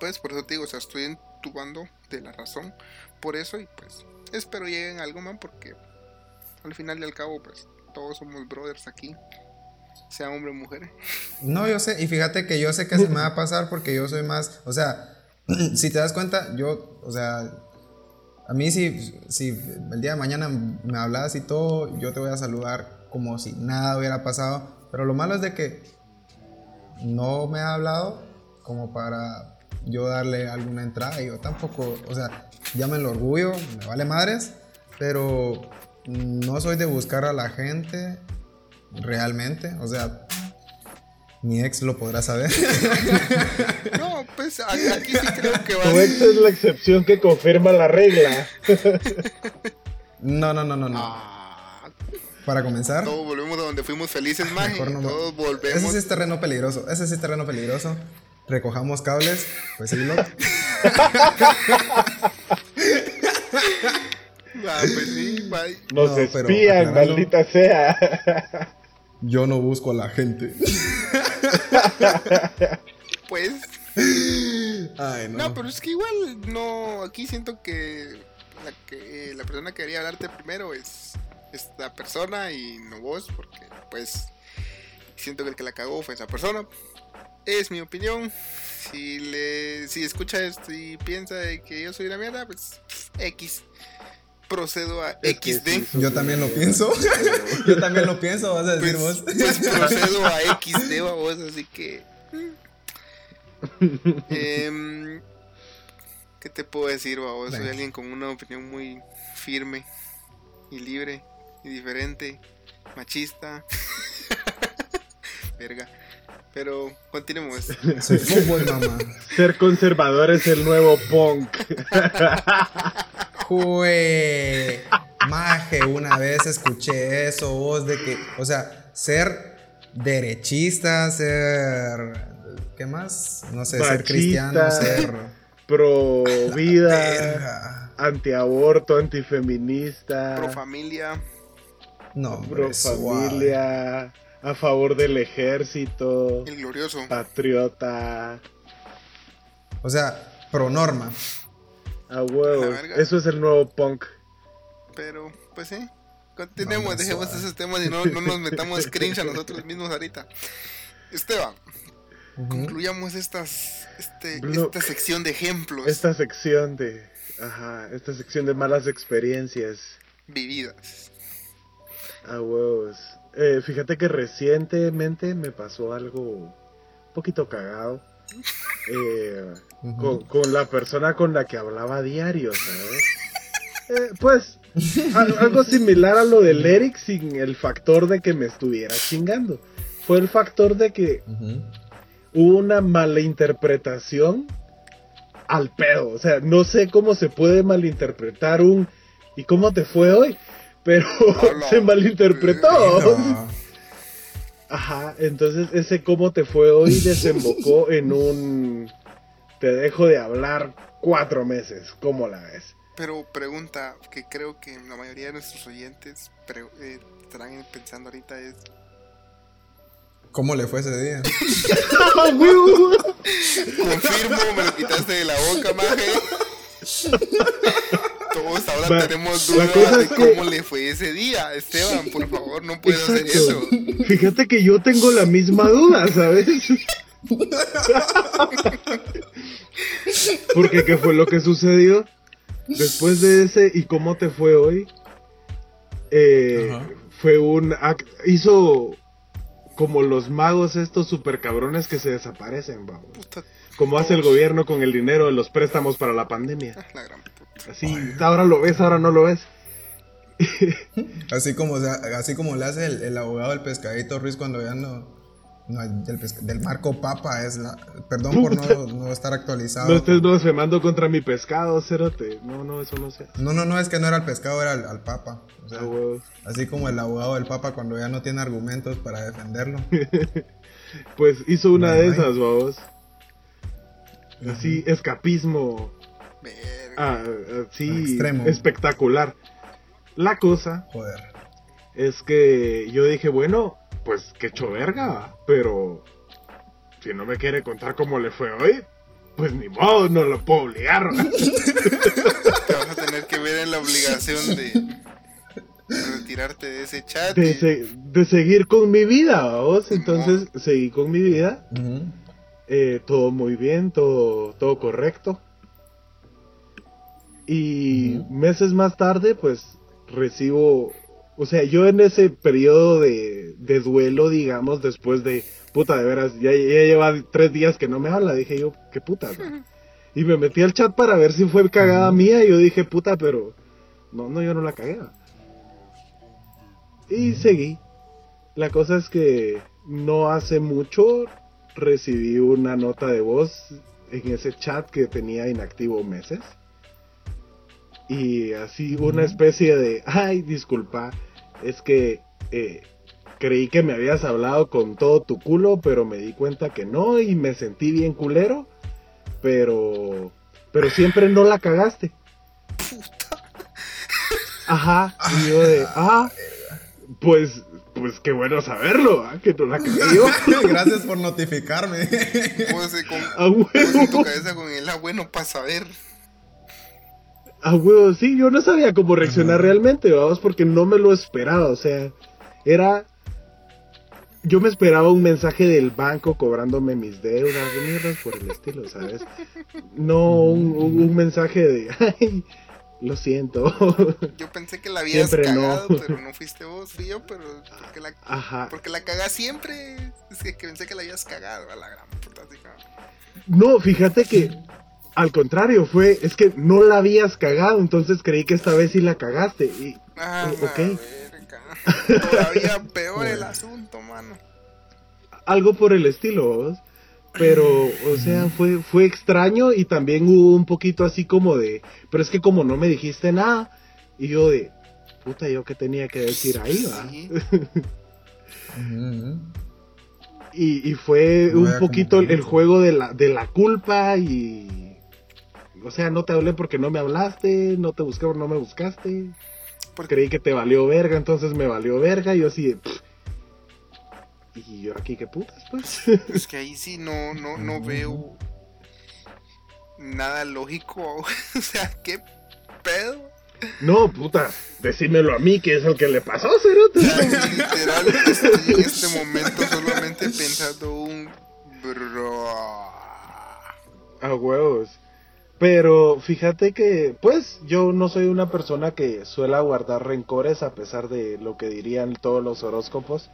Pues por eso te digo, o sea, estoy en tu bando de la razón, por eso, y pues espero lleguen algo más, porque al final y al cabo, pues todos somos brothers aquí, sea hombre o mujer. No, yo sé, y fíjate que yo sé que se me va a pasar porque yo soy más, o sea, *clears throat* si te das cuenta, yo, o sea, a mí si, si el día de mañana me hablas y todo, yo te voy a saludar como si nada hubiera pasado, pero lo malo es de que no me ha hablado como para yo darle alguna entrada, yo tampoco, o sea, llamen el orgullo, me vale madres, pero no soy de buscar a la gente realmente, o sea, mi ex lo podrá saber. *laughs* No, pues aquí sí creo que va Tu ex es la excepción que confirma la regla. No, no, no, no, no. Ah, Para comenzar, todos volvemos a donde fuimos felices. Mejor no- Todos ese volvemos. sí es terreno peligroso. Ese sí es terreno peligroso. Recojamos cables, pues sí. *laughs* *laughs* Ah, pues sí, bye. Nos No, pero espían, maldita sea. Yo no busco a la gente. *laughs* Pues, Ay, no. no, pero es que igual, no, aquí siento que la, que la persona que quería hablarte primero es esta persona y no vos, porque pues siento que el que la cagó fue esa persona. Es mi opinión. Si le si escucha esto y piensa de que yo soy la mierda, pues X. Procedo a XD. Yo también lo pienso. *laughs* Yo también lo pienso, vas a decir pues, vos. pues *laughs* procedo a XD, vos, así que. Em, ¿Qué te puedo decir, babos? Soy alguien con una opinión muy firme y libre y diferente, machista. *laughs* Verga. Pero continuemos. Soy fútbol, mamá. Ser conservador es el nuevo punk. Jue. Maje, una vez escuché eso, vos, de que, o sea, ser derechista, ser. ¿Qué más? No sé, ser cristiano, ser. Pro vida, antiaborto, antifeminista, Pro familia. No, hombre, pro suave. familia, a favor del ejército, El glorioso. patriota. O sea, pro norma. A verga. Eso es el nuevo punk. Pero, pues sí. Continuemos, No, dejemos esos temas y *laughs* no, no nos metamos cringe a nosotros mismos ahorita. Esteban, concluyamos estas, este, esta sección de ejemplos Esta sección de. Ajá, esta sección de malas experiencias. vividas. A huevos. Eh, fíjate que recientemente me pasó algo un poquito cagado. *laughs* Eh, Con, con la persona con la que hablaba a diario, ¿sabes? *laughs* Eh, pues, al- algo similar a lo del Eric sin el factor de que me estuviera chingando. Fue el factor de que hubo una malinterpretación al pedo. O sea, no sé cómo se puede malinterpretar un ¿y cómo te fue hoy? Pero Hola. *laughs* se malinterpretó. Ajá, entonces ese cómo te fue hoy *laughs* desembocó en un te dejo de hablar cuatro meses. ¿Cómo la ves? Pero pregunta que creo que la mayoría de nuestros oyentes pre- eh, estarán pensando ahorita es ¿Cómo le fue ese día? *laughs* confirmo, me lo quitaste de la boca, maje. todos ahora tenemos dudas de cómo le fue ese día. Esteban, por favor, no puedes hacer eso. Fíjate que yo tengo la misma duda, ¿sabes? *laughs* *laughs* Porque qué fue lo que sucedió después de ese y cómo te fue hoy. Eh, fue un hizo como los magos estos super cabrones que se desaparecen, vamos. Como hace el gobierno con el dinero de los préstamos para la pandemia. Así, ahora lo ves, ahora no lo ves. *laughs* así como así como le hace el, el abogado del pescadito Ruiz cuando ya no no, del, del, Marco Papa es la. Perdón por no, no, estar actualizado. No estés blasfemando contra mi pescado, Cerote. No, no, eso no sé. No, no, no, es que no era el pescado, era al, Papa. O sea, ah, así como el abogado del Papa cuando ya no tiene argumentos para defenderlo. *laughs* pues hizo una de esas, vamos. Así, escapismo. Ah, sí, espectacular. La cosa. Joder. Es que yo dije, bueno, pues que hecho verga, pero si no me quiere contar cómo le fue hoy, pues ni modo, no lo puedo obligar. *laughs* Te vas a tener que ver en la obligación de retirarte de ese chat. De, seguir con mi vida, vos. Entonces seguí con mi vida. Eh, todo muy bien, todo, todo correcto. Y meses más tarde, pues recibo o sea, yo en ese periodo de, duelo, digamos, después de, puta, de veras, ya, lleva tres días que no me habla, dije yo, qué puta. Y me metí al chat para ver si fue cagada mía y yo dije, puta, pero no, no, yo no la cagué. Y seguí. La cosa es que no hace mucho recibí una nota de voz en ese chat que tenía inactivo meses. Y así una especie de, ay, disculpa, es que eh, creí que me habías hablado con todo tu culo, pero me di cuenta que no y me sentí bien culero, pero pero siempre no la cagaste. Puta. Ajá, y yo de, ah, pues pues qué bueno saberlo, ¿ah? que no la cagué *laughs* yo. Gracias por notificarme. Pues, con, pues, tu cabeza con él, bueno para saber. Ah, huevo, sí, yo no sabía cómo reaccionar realmente, vamos, porque no me lo esperaba, o sea, era... Yo me esperaba un mensaje del banco cobrándome mis deudas, mierdas por el estilo, ¿sabes? No un, mensaje de, *laughs* ay, lo siento. Yo pensé que la habías cagado, pero no fuiste vos, fui yo, pero porque la, Ajá. Porque la cagas siempre, es que pensé que la habías cagado a la gran puta. No, fíjate que al contrario, fue, es que no la habías cagado, entonces creí que esta vez sí la cagaste. Y, ah, ok. Todavía peor el asunto, mano. Algo por el estilo, pero, o sea, fue, fue extraño y también hubo un poquito así como de, pero es que como no me dijiste nada, y yo de, puta, yo qué tenía que decir ahí, va. *laughs* y, y, fue un poquito el juego de la, de la culpa y o sea, no te hablé porque no me hablaste, no te busqué porque no me buscaste. Porque creí que te valió verga, entonces me valió verga. Y yo así de. Y yo aquí, ¿qué putas, pues? *laughs* Es que ahí sí no, no, no veo nada lógico. *laughs* o sea, ¿qué pedo? No, puta, decímelo a mí que es el que le pasó, Cerote. Literal, estoy en este momento solamente pensando un bro. A huevos. Pero fíjate que, pues, yo no soy una persona que suela guardar rencores a pesar de lo que dirían todos los horóscopos.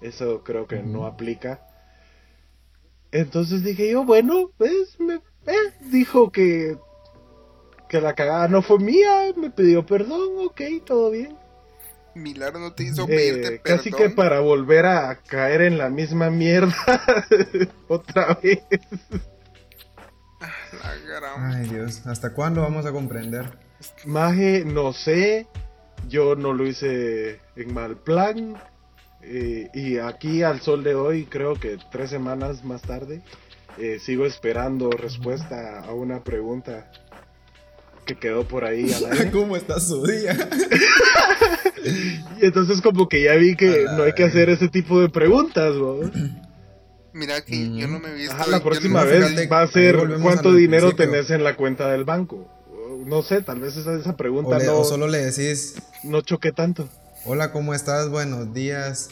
Eso creo que no aplica. Entonces dije yo, bueno, pues, me, eh, dijo que, que la cagada no fue mía, me pidió perdón, ok, todo bien. Milagro no te hizo pedirte eh, Casi que para volver a caer en la misma mierda *laughs* otra vez. Ay Dios, ¿hasta cuándo vamos a comprender? Maje, no sé, yo no lo hice en mal plan. Eh, y aquí al sol de hoy, creo que tres semanas más tarde, eh, sigo esperando respuesta a una pregunta que quedó por ahí *laughs* ¿Cómo está su día? *laughs* y entonces como que ya vi que no hay que hacer ese tipo de preguntas, ¿no? Mira que yo no me he visto. la próxima vez va a ser cuánto dinero tenés en la cuenta del banco. no sé, tal vez esa, esa pregunta O, le- no, o solo le decís, no choque tanto. hola, ¿cómo estás? Buenos días.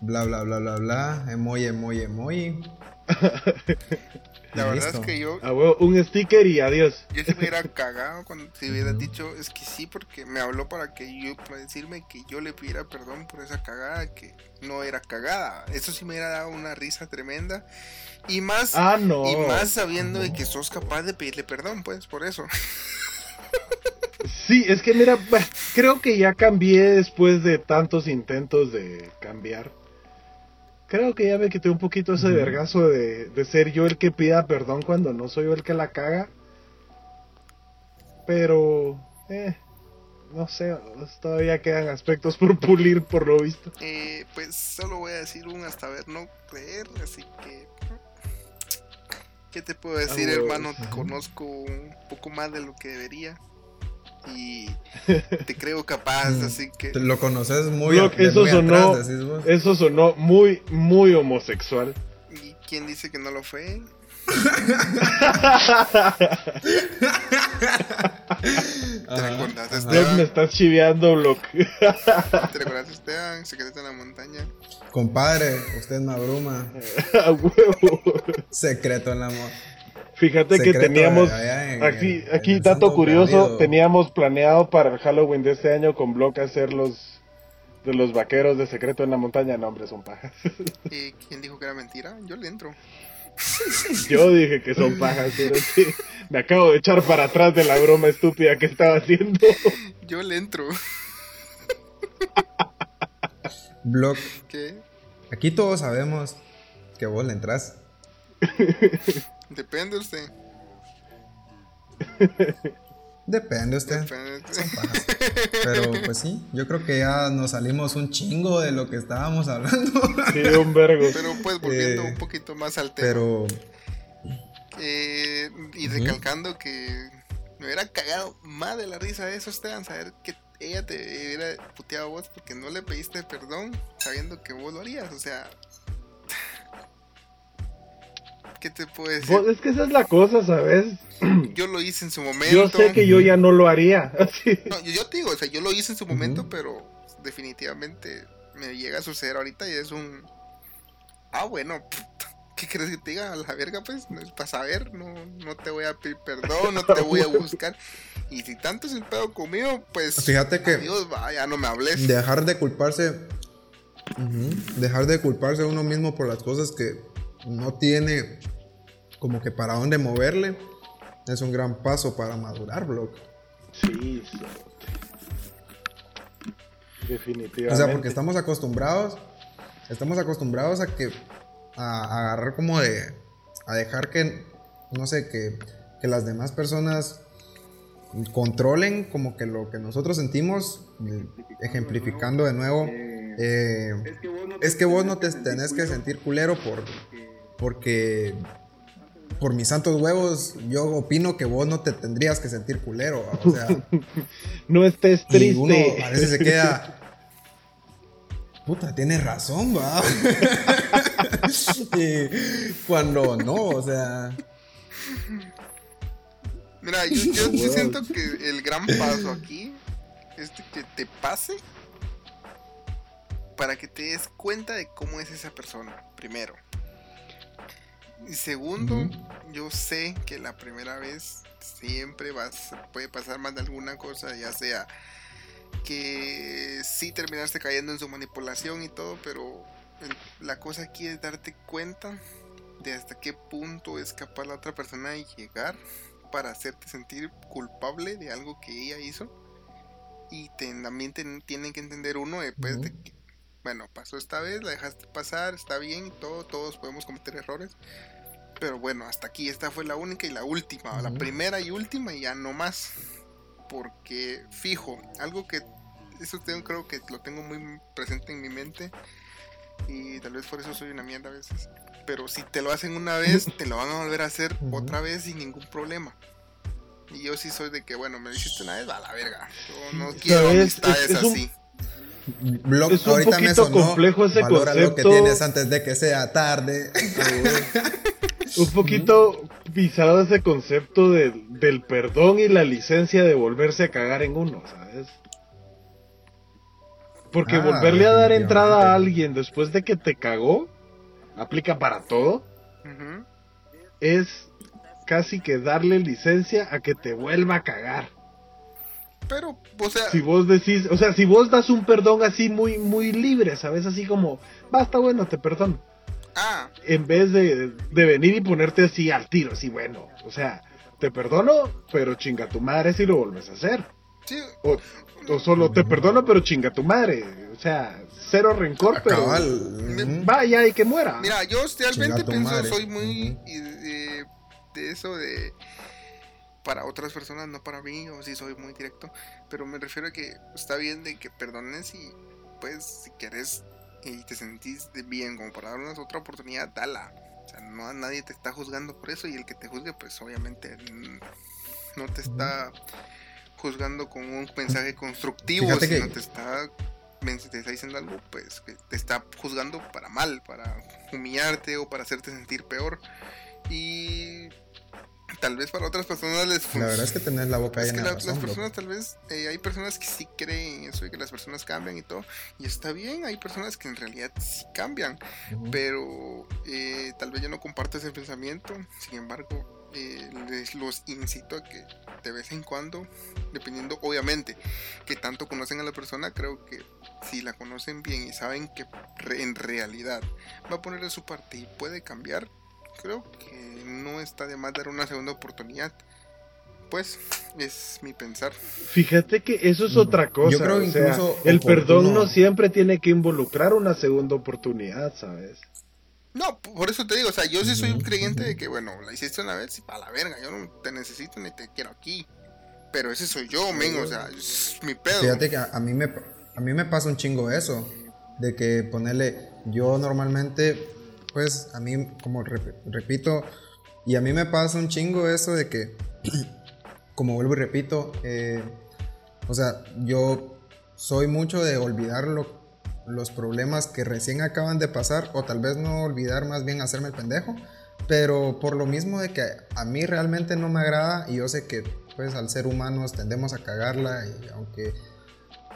Bla, bla, bla, bla, bla. Emoji, emoji, emoji. *laughs* La verdad es que yo, A huevo, un sticker y adiós. *laughs* yo se me hubiera *laughs* cagado cuando si hubiera dicho es que sí, porque me habló para que yo, para decirme que yo le pidiera perdón por esa cagada, que no era cagada. Eso sí me hubiera dado una risa tremenda. Y más, Ah, no. y más sabiendo de que sos capaz de pedirle perdón, pues, por eso. Sí, es que mira, creo que ya cambié después de tantos intentos de cambiar. Creo que ya me quité un poquito ese vergazo de, de ser yo el que pida perdón cuando no soy yo el que la caga. Pero, eh, no sé, todavía quedan aspectos por pulir por lo visto. Eh, pues solo voy a decir un hasta ver no creer, así que... ¿Qué te puedo decir, Ah, hermano? Te conozco un poco más de lo que debería. Y *laughs* te creo capaz, Mm. así que... Te Lo conoces muy, Look, de eso muy sonó- atrás, decís vos. Eso sonó muy, muy homosexual. ¿Y quién dice que no lo fue? *laughs* ¿Te ajá. Esteban? Me estás chiveando, Block. ¿Te recuerdas, Esteban? Secreto en la montaña. Compadre, usted me abruma. *laughs* A huevo. Secreto en la mo- Fíjate que teníamos en- aquí, en aquí dato curioso, Perdido. teníamos planeado para el Halloween de este año con Block hacer los de los vaqueros de secreto en la montaña, no hombre, son pajas. ¿Y quién dijo que era mentira? Yo le entro. *laughs* Yo dije que son pajas, pero sí, me acabo de echar para atrás de la broma estúpida que estaba haciendo. Yo le entro. Block. ¿Qué? Aquí todos sabemos que vos le entras. *laughs* Depende usted. Depende usted. Depende usted. Pajas. Pero pues sí, yo creo que ya nos salimos un chingo de lo que estábamos hablando. Sí, un vergo. Pero pues volviendo Eh, un poquito más al tema. Pero Eh, y recalcando que me hubiera cagado más de la risa de eso, Esteban, saber que ella te hubiera puteado a vos porque no le pediste perdón sabiendo que vos lo harías. O sea, ¿qué te puedo decir? Vos- es que esa es la cosa, ¿sabes? *clears throat* Yo lo hice en su momento. Yo sé que yo ya no lo haría. *laughs* Así. No, yo, yo te digo, o sea, yo lo hice en su momento, pero definitivamente me llega a suceder ahorita y es un. Ah, bueno, *laughs* ¿qué crees que te diga? A la verga, pues, no es para saber, no, no te voy a pedir perdón, no te voy a *laughs* buscar. Y si tanto es el pedo conmigo, pues. Fíjate que- Adiós, va, ya no me hables. dejar de culparse. Dejar de culparse a uno mismo por las cosas que no tiene como que para dónde moverle. Es un gran paso para madurar, Block. Sí. Definitivamente. O sea, porque estamos acostumbrados, estamos acostumbrados a que, a, a agarrar como de, a dejar que, no sé, que, que las demás personas controlen como que lo que nosotros sentimos, ejemplificando de nuevo, eh, es que vos no te tenés que sentir culero por, porque por mis santos huevos, yo opino que vos no te tendrías que sentir culero, o sea... *laughs* No estés Y triste. uno a veces se queda. Puta, tienes razón, va. *laughs* y cuando no, o sea. Mira, yo, yo, yo Wow. siento que el gran paso aquí es de que te pase para que te des cuenta de cómo es esa persona, primero. Y segundo, yo sé que la primera vez siempre vas, puede pasar más de alguna cosa, ya sea que sí terminaste cayendo en su manipulación y todo, pero la cosa aquí es darte cuenta de hasta qué punto es capaz la otra persona de llegar para hacerte sentir culpable de algo que ella hizo. Y también te- tienen que entender uno después de que, bueno, pasó esta vez, la dejaste pasar, está bien todo, todos podemos cometer errores. Pero bueno, hasta aquí, esta fue la única y la última, la primera y última y ya no más. Porque fijo, algo que, eso tengo, creo que lo tengo muy presente en mi mente. Y tal vez por eso soy una mierda a veces. Pero si te lo hacen una vez, *laughs* te lo van a volver a hacer otra vez sin ningún problema. Y yo sí soy de que, bueno, me lo hiciste una vez, va a la verga. Yo no quiero amistades Es- es un- así. Blog, Es un ahorita me poquito sonó. complejo ese valora lo que concepto. tienes antes de que sea tarde. Un poquito pisado ese concepto del perdón y la licencia de volverse a cagar en uno, ¿sabes? Porque ah, volverle a dar entrada a alguien después de que te cagó, aplica para todo, es casi que darle licencia a que te vuelva a cagar. Pero, o sea... Si vos decís, o sea, si vos das un perdón así muy, muy libre, ¿sabes? Así como, basta, bueno, te perdono. Ah. En vez de, de venir y ponerte así al tiro, así, bueno, o sea, te perdono, pero chinga tu madre si lo vuelves a hacer. Sí. O, o solo te perdono, pero chinga tu madre. O sea, cero rencor, pero vaya y que muera. Mira, yo realmente pienso, soy muy de eso de para otras personas, no para mí, o si soy muy directo, pero me refiero a que está bien de que perdones y pues si quieres y te sentís bien como para darnos otra oportunidad, dala. O sea, no nadie te está juzgando por eso y el que te juzgue pues obviamente no te está juzgando con un mensaje constructivo, sino te está te está diciendo algo, pues te está juzgando para mal, para humillarte o para hacerte sentir peor. Y tal vez para otras personas les La verdad es que tenés la boca llena de Las personas tal vez, eh, hay personas que sí creen eso y que las personas cambian y todo, y está bien, hay personas que en realidad sí cambian, pero eh, tal vez yo no comparto ese pensamiento, sin embargo, eh, les los incito a que de vez en cuando, dependiendo obviamente que tanto conocen a la persona, creo que si la conocen bien y saben que en realidad va a poner de su parte y puede cambiar, creo que no está de más dar una segunda oportunidad. Pues es mi pensar. Fíjate que eso es otra cosa. Yo creo incluso el perdón no siempre tiene que involucrar una segunda oportunidad, ¿sabes? No, por eso te digo, o sea, yo sí soy un creyente de que, bueno, la hiciste una vez y para la verga, yo no te necesito ni te quiero aquí. Pero ese soy yo, men, o sea, es mi pedo. Fíjate que a, mí me, a mí me pasa un chingo eso, de que ponerle, yo normalmente, pues, a mí, como repito, y a mí me pasa un chingo eso de que, *clears throat* como vuelvo y repito, eh, o sea, yo soy mucho de olvidarlo los problemas que recién acaban de pasar o tal vez no olvidar más bien hacerme el pendejo, pero por lo mismo de que a mí realmente no me agrada y yo sé que pues al ser humanos tendemos a cagarla y aunque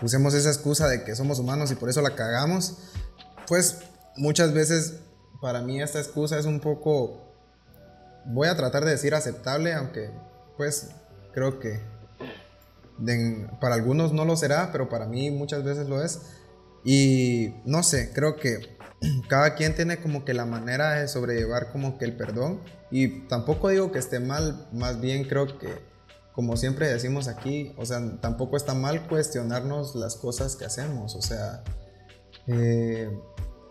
usemos esa excusa de que somos humanos y por eso la cagamos, pues muchas veces para mí esta excusa es un poco voy a tratar de decir aceptable, aunque pues creo que para algunos no lo será, pero para mí muchas veces lo es. Y no sé, creo que *clears throat* cada quien tiene como que la manera de sobrellevar como que el perdón. Y tampoco digo que esté mal, más bien creo que, como siempre decimos aquí, o sea, tampoco está mal cuestionarnos las cosas que hacemos. O sea, eh,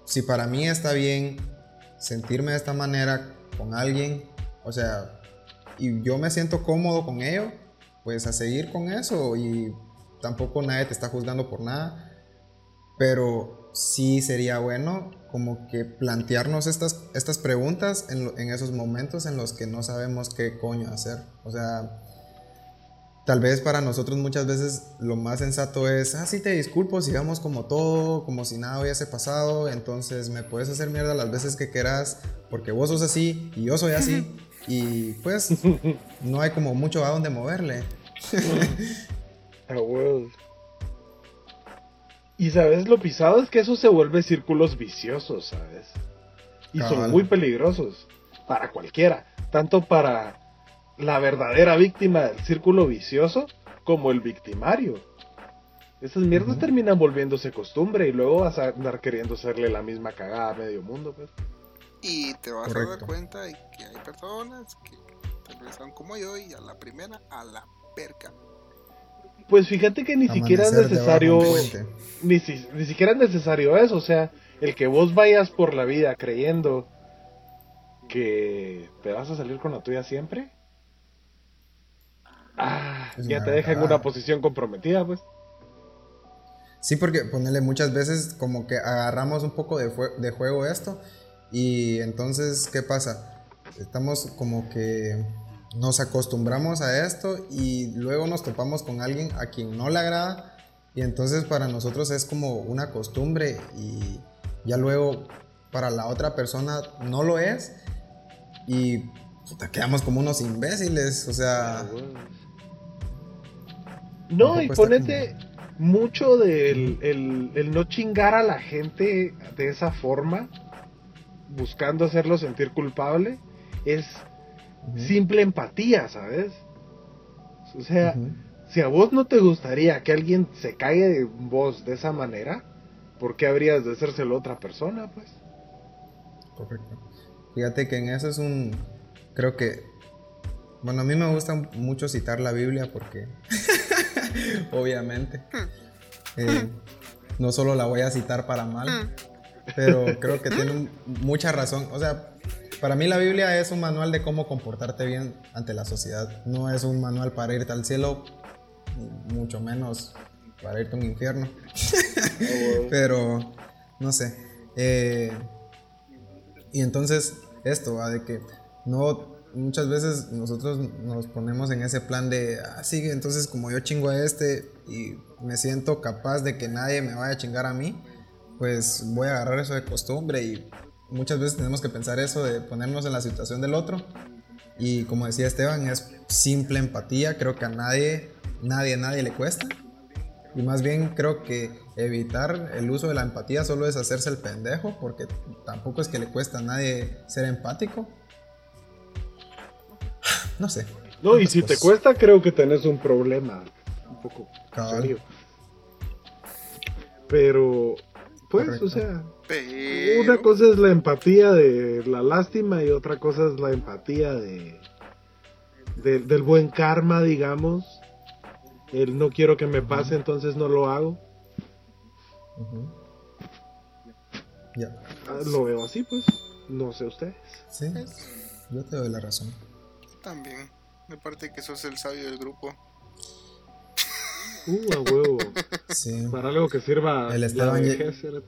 si para mí está bien sentirme de esta manera con alguien, o sea, y yo me siento cómodo con ello, pues a seguir con eso y tampoco nadie te está juzgando por nada pero sí sería bueno como que plantearnos estas, estas preguntas en, en, esos momentos en los que no sabemos qué coño hacer. O sea, tal vez para nosotros muchas veces lo más sensato es, ah, sí te disculpo, sigamos como todo, como si nada hubiese pasado, entonces me puedes hacer mierda las veces que quieras, porque vos sos así y yo soy así, y pues *laughs* no hay como mucho a dónde moverle. *laughs* Y sabes, lo pisado es que eso se vuelve círculos viciosos, ¿sabes? Y son muy peligrosos para cualquiera, tanto para la verdadera víctima del círculo vicioso como el victimario. Esas mierdas terminan volviéndose costumbre y luego vas a andar queriendo hacerle la misma cagada a medio mundo, pues. Y te vas a dar cuenta de que hay personas que tal vez son como yo y a la primera a la perca. Pues fíjate que ni siquiera es necesario. Ni, ni siquiera es necesario eso. O sea, el que vos vayas por la vida creyendo que te vas a salir con la tuya siempre. Ah, ya te deja en una posición comprometida, pues. Sí, porque ponerle muchas veces como que agarramos un poco de, de juego esto y entonces, ¿qué pasa? Estamos como que nos acostumbramos a esto y luego nos topamos con alguien a quien no le agrada y entonces para nosotros es como una costumbre y ya luego para la otra persona no lo es y quedamos como unos imbéciles, o sea... No, y ponete mucho del el, no chingar a la gente de esa forma, buscando hacerlo sentir culpable, es simple empatía, ¿sabes? O sea, si a vos no te gustaría que alguien se caiga de vos de esa manera, ¿por qué habrías de hacérselo a otra persona, pues? Correcto. Fíjate que en eso es un, creo que, bueno, a mí me gusta mucho citar la Biblia porque, *laughs* *laughs* obviamente, eh, no solo la voy a citar para mal, pero creo que *laughs* tiene mucha razón. O sea, para mí la Biblia es un manual de cómo comportarte bien ante la sociedad. No es un manual para irte al cielo, mucho menos para irte a un infierno. *laughs* Pero, no sé. Eh, y entonces, esto, de que no, muchas veces nosotros nos ponemos en ese plan de, ah, entonces como yo chingo a este y me siento capaz de que nadie me vaya a chingar a mí, pues voy a agarrar eso de costumbre y muchas veces tenemos que pensar eso de ponernos en la situación del otro. Y como decía Esteban, es simple empatía, creo que a nadie, nadie, nadie le cuesta. Y más bien creo que evitar el uso de la empatía solo es hacerse el pendejo, porque tampoco es que le cuesta a nadie ser empático. No sé. No, y si te cuesta, creo que tenés un problema. Un poco serio. Pero, pues, o sea, una cosa es la empatía de la lástima y otra cosa es la empatía de, del buen karma, digamos. El no quiero que me pase, entonces no lo hago. Ya. Ah, lo veo así, pues. No sé ustedes. Sí, yo te doy la razón. También. Me parece que sos el sabio del grupo. Uh, a huevo. *laughs* Sí. Para algo que sirva. El Esteban, *laughs*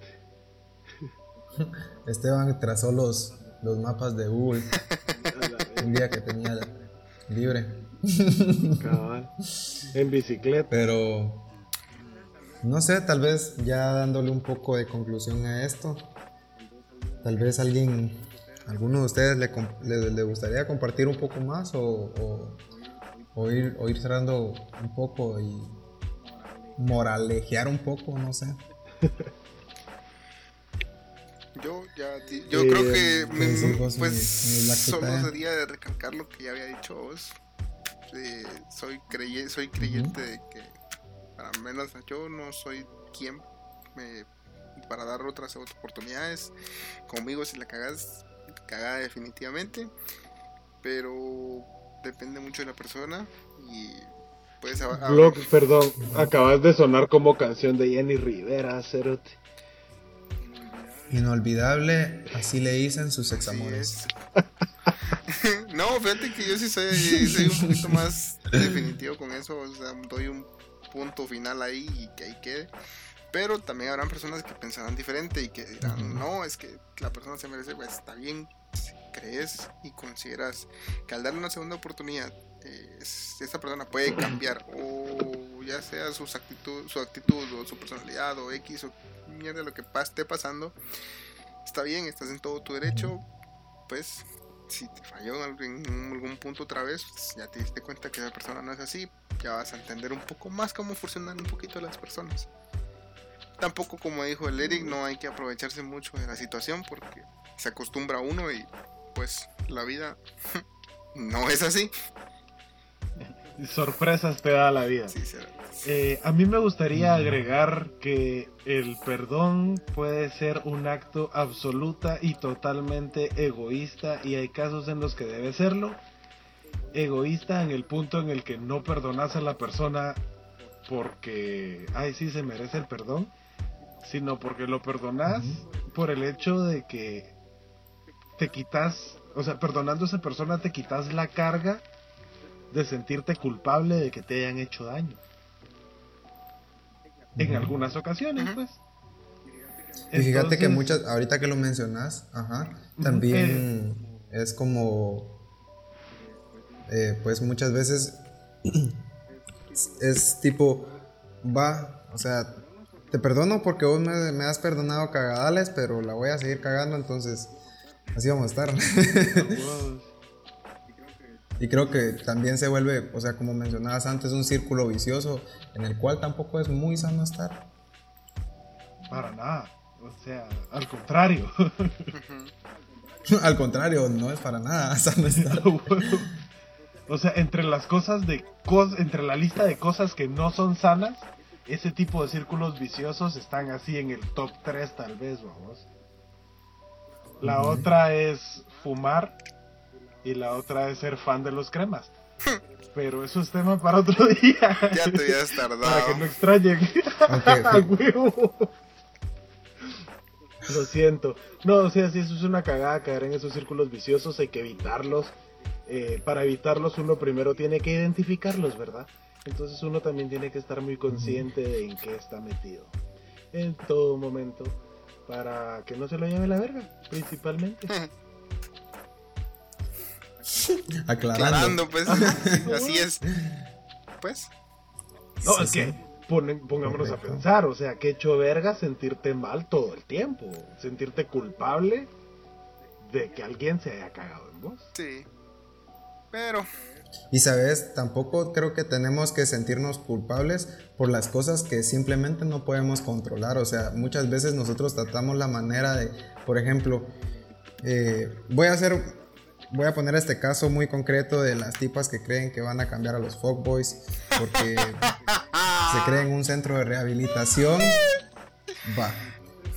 Esteban trazó los, los mapas de Google. *laughs* un día que tenía libre. En bicicleta. Pero. No sé, tal vez ya dándole un poco de conclusión a esto. Tal vez alguien ¿Alguno de ustedes le, gustaría compartir un poco más o, o, ir, cerrando un poco y moralejear un poco? No sé. *laughs* Yo ya, yo creo que pues solo sería de recalcar lo que ya había dicho vos. soy creyente, soy creyente de que para menos yo no soy quien me, para dar otras oportunidades. Conmigo si la cagas cagada definitivamente, pero depende mucho de la persona y pues... perdón, acabas de sonar como canción de Jenny Rivera, Cerote. Inolvidable, así le dicen sus examores. *laughs* no, fíjate que yo sí soy, soy un poquito más definitivo con eso, o sea, doy un punto final ahí y que ahí quede. Pero también habrán personas que pensarán diferente y que dirán, no, es que la persona se merece, pues está bien, si crees y consideras que al darle una segunda oportunidad, eh, esta persona puede cambiar, o ya sea su actitud, su actitud o su personalidad o X o mierda lo que esté pasando, está bien, estás en todo tu derecho, pues si te falló en algún, punto otra vez, pues, ya te diste cuenta que esa persona no es así, ya vas a entender un poco más cómo funcionan un poquito las personas tampoco como dijo el Eric, no hay que aprovecharse mucho de la situación porque se acostumbra uno y pues la vida *laughs* no es así. Sorpresas te da la vida. Eh, a mí me gustaría agregar que el perdón puede ser un acto absoluta y totalmente egoísta y hay casos en los que debe serlo. Egoísta en el punto en el que no perdonas a la persona porque, ay, sí, se merece el perdón, sino porque lo perdonas por el hecho de que te quitas, o sea, perdonando a esa persona te quitas la carga de sentirte culpable de que te hayan hecho daño. En algunas ocasiones, pues. Y fíjate que muchas, ahorita que lo mencionas, ajá, también eh, es como, eh, pues muchas veces *clears throat* es tipo, va, o sea, te perdono porque vos me, has perdonado cagadales, pero la voy a seguir cagando, entonces así vamos a estar. *laughs* *laughs* Y creo que también se vuelve, o sea, como mencionabas antes, un círculo vicioso en el cual tampoco es muy sano estar. Para nada. O sea, al contrario. *laughs* al contrario, no es para nada sano estar. o sea, entre las cosas de entre la lista de cosas que no son sanas, ese tipo de círculos viciosos están así en el top 3 tal vez, vamos. La otra es fumar y la otra es ser fan de los cremas. *laughs* Pero eso es tema para otro *laughs* día. Ya te habías tardado. Para que no extrañen. *laughs* Lo siento. No, o sea, si eso es una cagada caer en esos círculos viciosos, hay que evitarlos. Eh, para evitarlos uno primero tiene que identificarlos, ¿verdad? Entonces uno también tiene que estar muy consciente de en qué está metido. En todo momento. Para que no se lo lleve la verga, principalmente. *laughs* Aclarando. pues. así es. Pues. No, es que pongámonos a pensar, o sea, que hecho verga sentirte mal todo el tiempo, sentirte culpable de que alguien se haya cagado en vos. Sí. Pero y sabes, tampoco creo que tenemos que sentirnos culpables por las cosas que simplemente no podemos controlar. O sea, muchas veces nosotros tratamos la manera de, por ejemplo, eh, voy a hacer, voy a poner este caso muy concreto de las tipas que creen que van a cambiar a los fuckboys porque se creen un centro de rehabilitación. Va.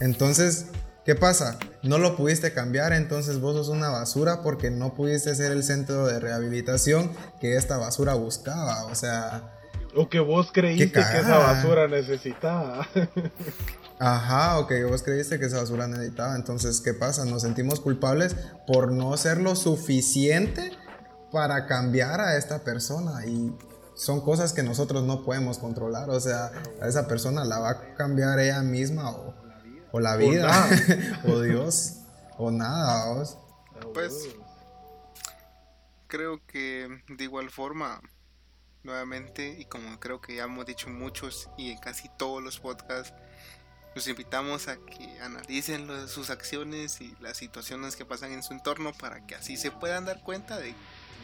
Entonces, ¿Qué pasa? No lo pudiste cambiar, entonces vos sos una basura porque no pudiste ser el centro de rehabilitación que esta basura buscaba. O sea. O que vos creíste que esa basura necesitaba. *laughs* Ajá, o que vos creíste que esa basura necesitaba. Entonces, ¿qué pasa? Nos sentimos culpables por no ser lo suficiente para cambiar a esta persona. Y son cosas que nosotros no podemos controlar. O sea, a esa persona la va a cambiar ella misma o o la vida, *laughs* o, Dios, o nada, Pues creo que de igual forma, nuevamente, y como creo que ya hemos dicho muchos y en casi todos los podcasts, los invitamos a que analicen sus acciones y las situaciones que pasan en su entorno para que así se puedan dar cuenta de,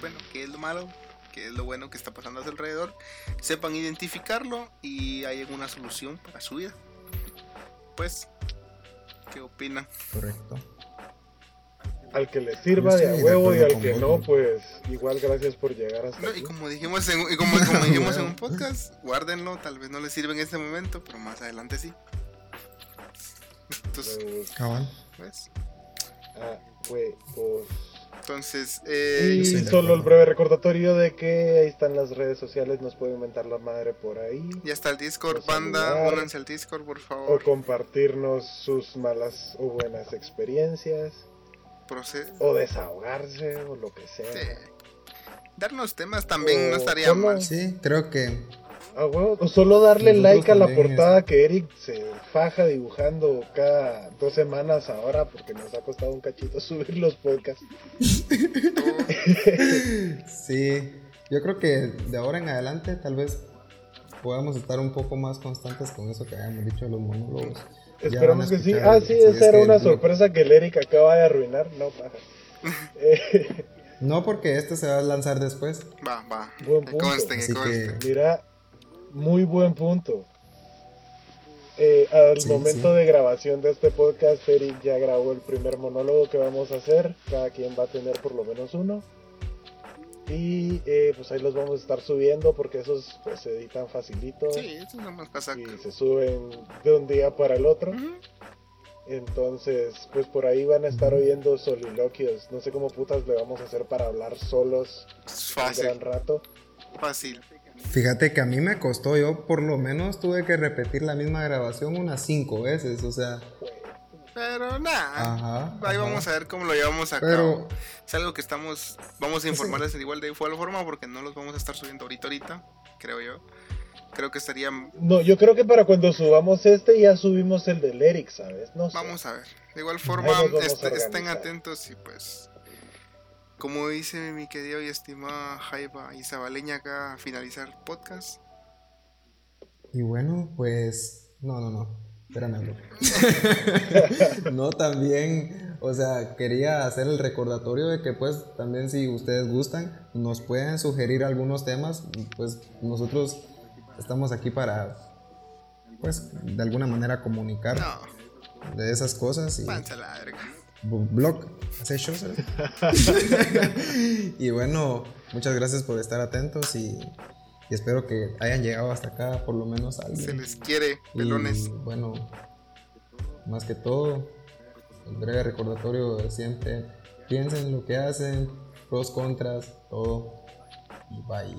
bueno, qué es lo malo, qué es lo bueno que está pasando a su alrededor, sepan identificarlo y hay alguna solución para su vida. Pues ¿Qué opina? Correcto. Al que le sirva de a huevo y al que no, pues igual gracias por llegar hasta no, Y como dijimos, en, y como, dijimos en un *laughs* podcast, guárdenlo, tal vez no les sirva en este momento, pero más adelante sí. Entonces, Cabal. Pues. Ah, huevos. Entonces, eh, y solo el breve recordatorio de que ahí están las redes sociales, nos pueden inventar la madre por ahí. Ya está el Discord, banda, únanse al Discord, por favor. O compartirnos sus malas o buenas experiencias. o desahogarse, o lo que sea. Darnos temas también no estaría mal. Sí, creo que o solo darle like a la portada que Eric se faja dibujando cada dos semanas ahora porque nos ha costado un cachito *laughs* subir los podcasts. sí, yo creo que de ahora en adelante tal vez podamos estar un poco más constantes con eso que habíamos dicho de los monólogos. Esperamos que sí. Ah, sí, esa era una sorpresa que el Eric acaba de arruinar. No, paja. No, porque este se va a lanzar después. Va, va. Buen punto. Conste, que... Mira, muy buen punto. Eh, al momento de grabación de este podcast, Eric ya grabó el primer monólogo que vamos a hacer. Cada quien va a tener por lo menos uno. Y eh, pues ahí los vamos a estar subiendo porque esos pues, se editan facilito. Sí, eso no más pasa. Y se suben de un día para el otro. Entonces, pues por ahí van a estar oyendo soliloquios. No sé cómo putas le vamos a hacer para hablar solos un gran rato. Fácil. Fíjate que a mí me costó, yo por lo menos tuve que repetir la misma grabación unas cinco veces, o sea... Pero nada, ahí vamos a ver cómo lo llevamos a cabo. Es algo que estamos, vamos a informarles de igual de igual forma porque no los vamos a estar subiendo ahorita, ahorita, creo yo. Creo que estaría... No, yo creo que para cuando subamos este ya subimos el del Eric, ¿sabes? No Vamos a ver. De igual forma, este, estén atentos y pues como dice mi querida y estimada Jaiba Isabaleña acá a finalizar el podcast. Y bueno, pues. No, no, no. Espérame, *laughs* no, también. O sea, quería hacer el recordatorio de que pues también si ustedes gustan, nos pueden sugerir algunos temas, pues nosotros estamos aquí para pues de alguna manera comunicar de esas cosas y Panza la verga. Blog, hace shows. *laughs* y bueno, muchas gracias por estar atentos y, y espero que hayan llegado hasta acá por lo menos alguien. Se les quiere, Y pelones. bueno, más que todo, el breve recordatorio de siempre. Piensen lo que hacen, pros, contras, todo. Y bye.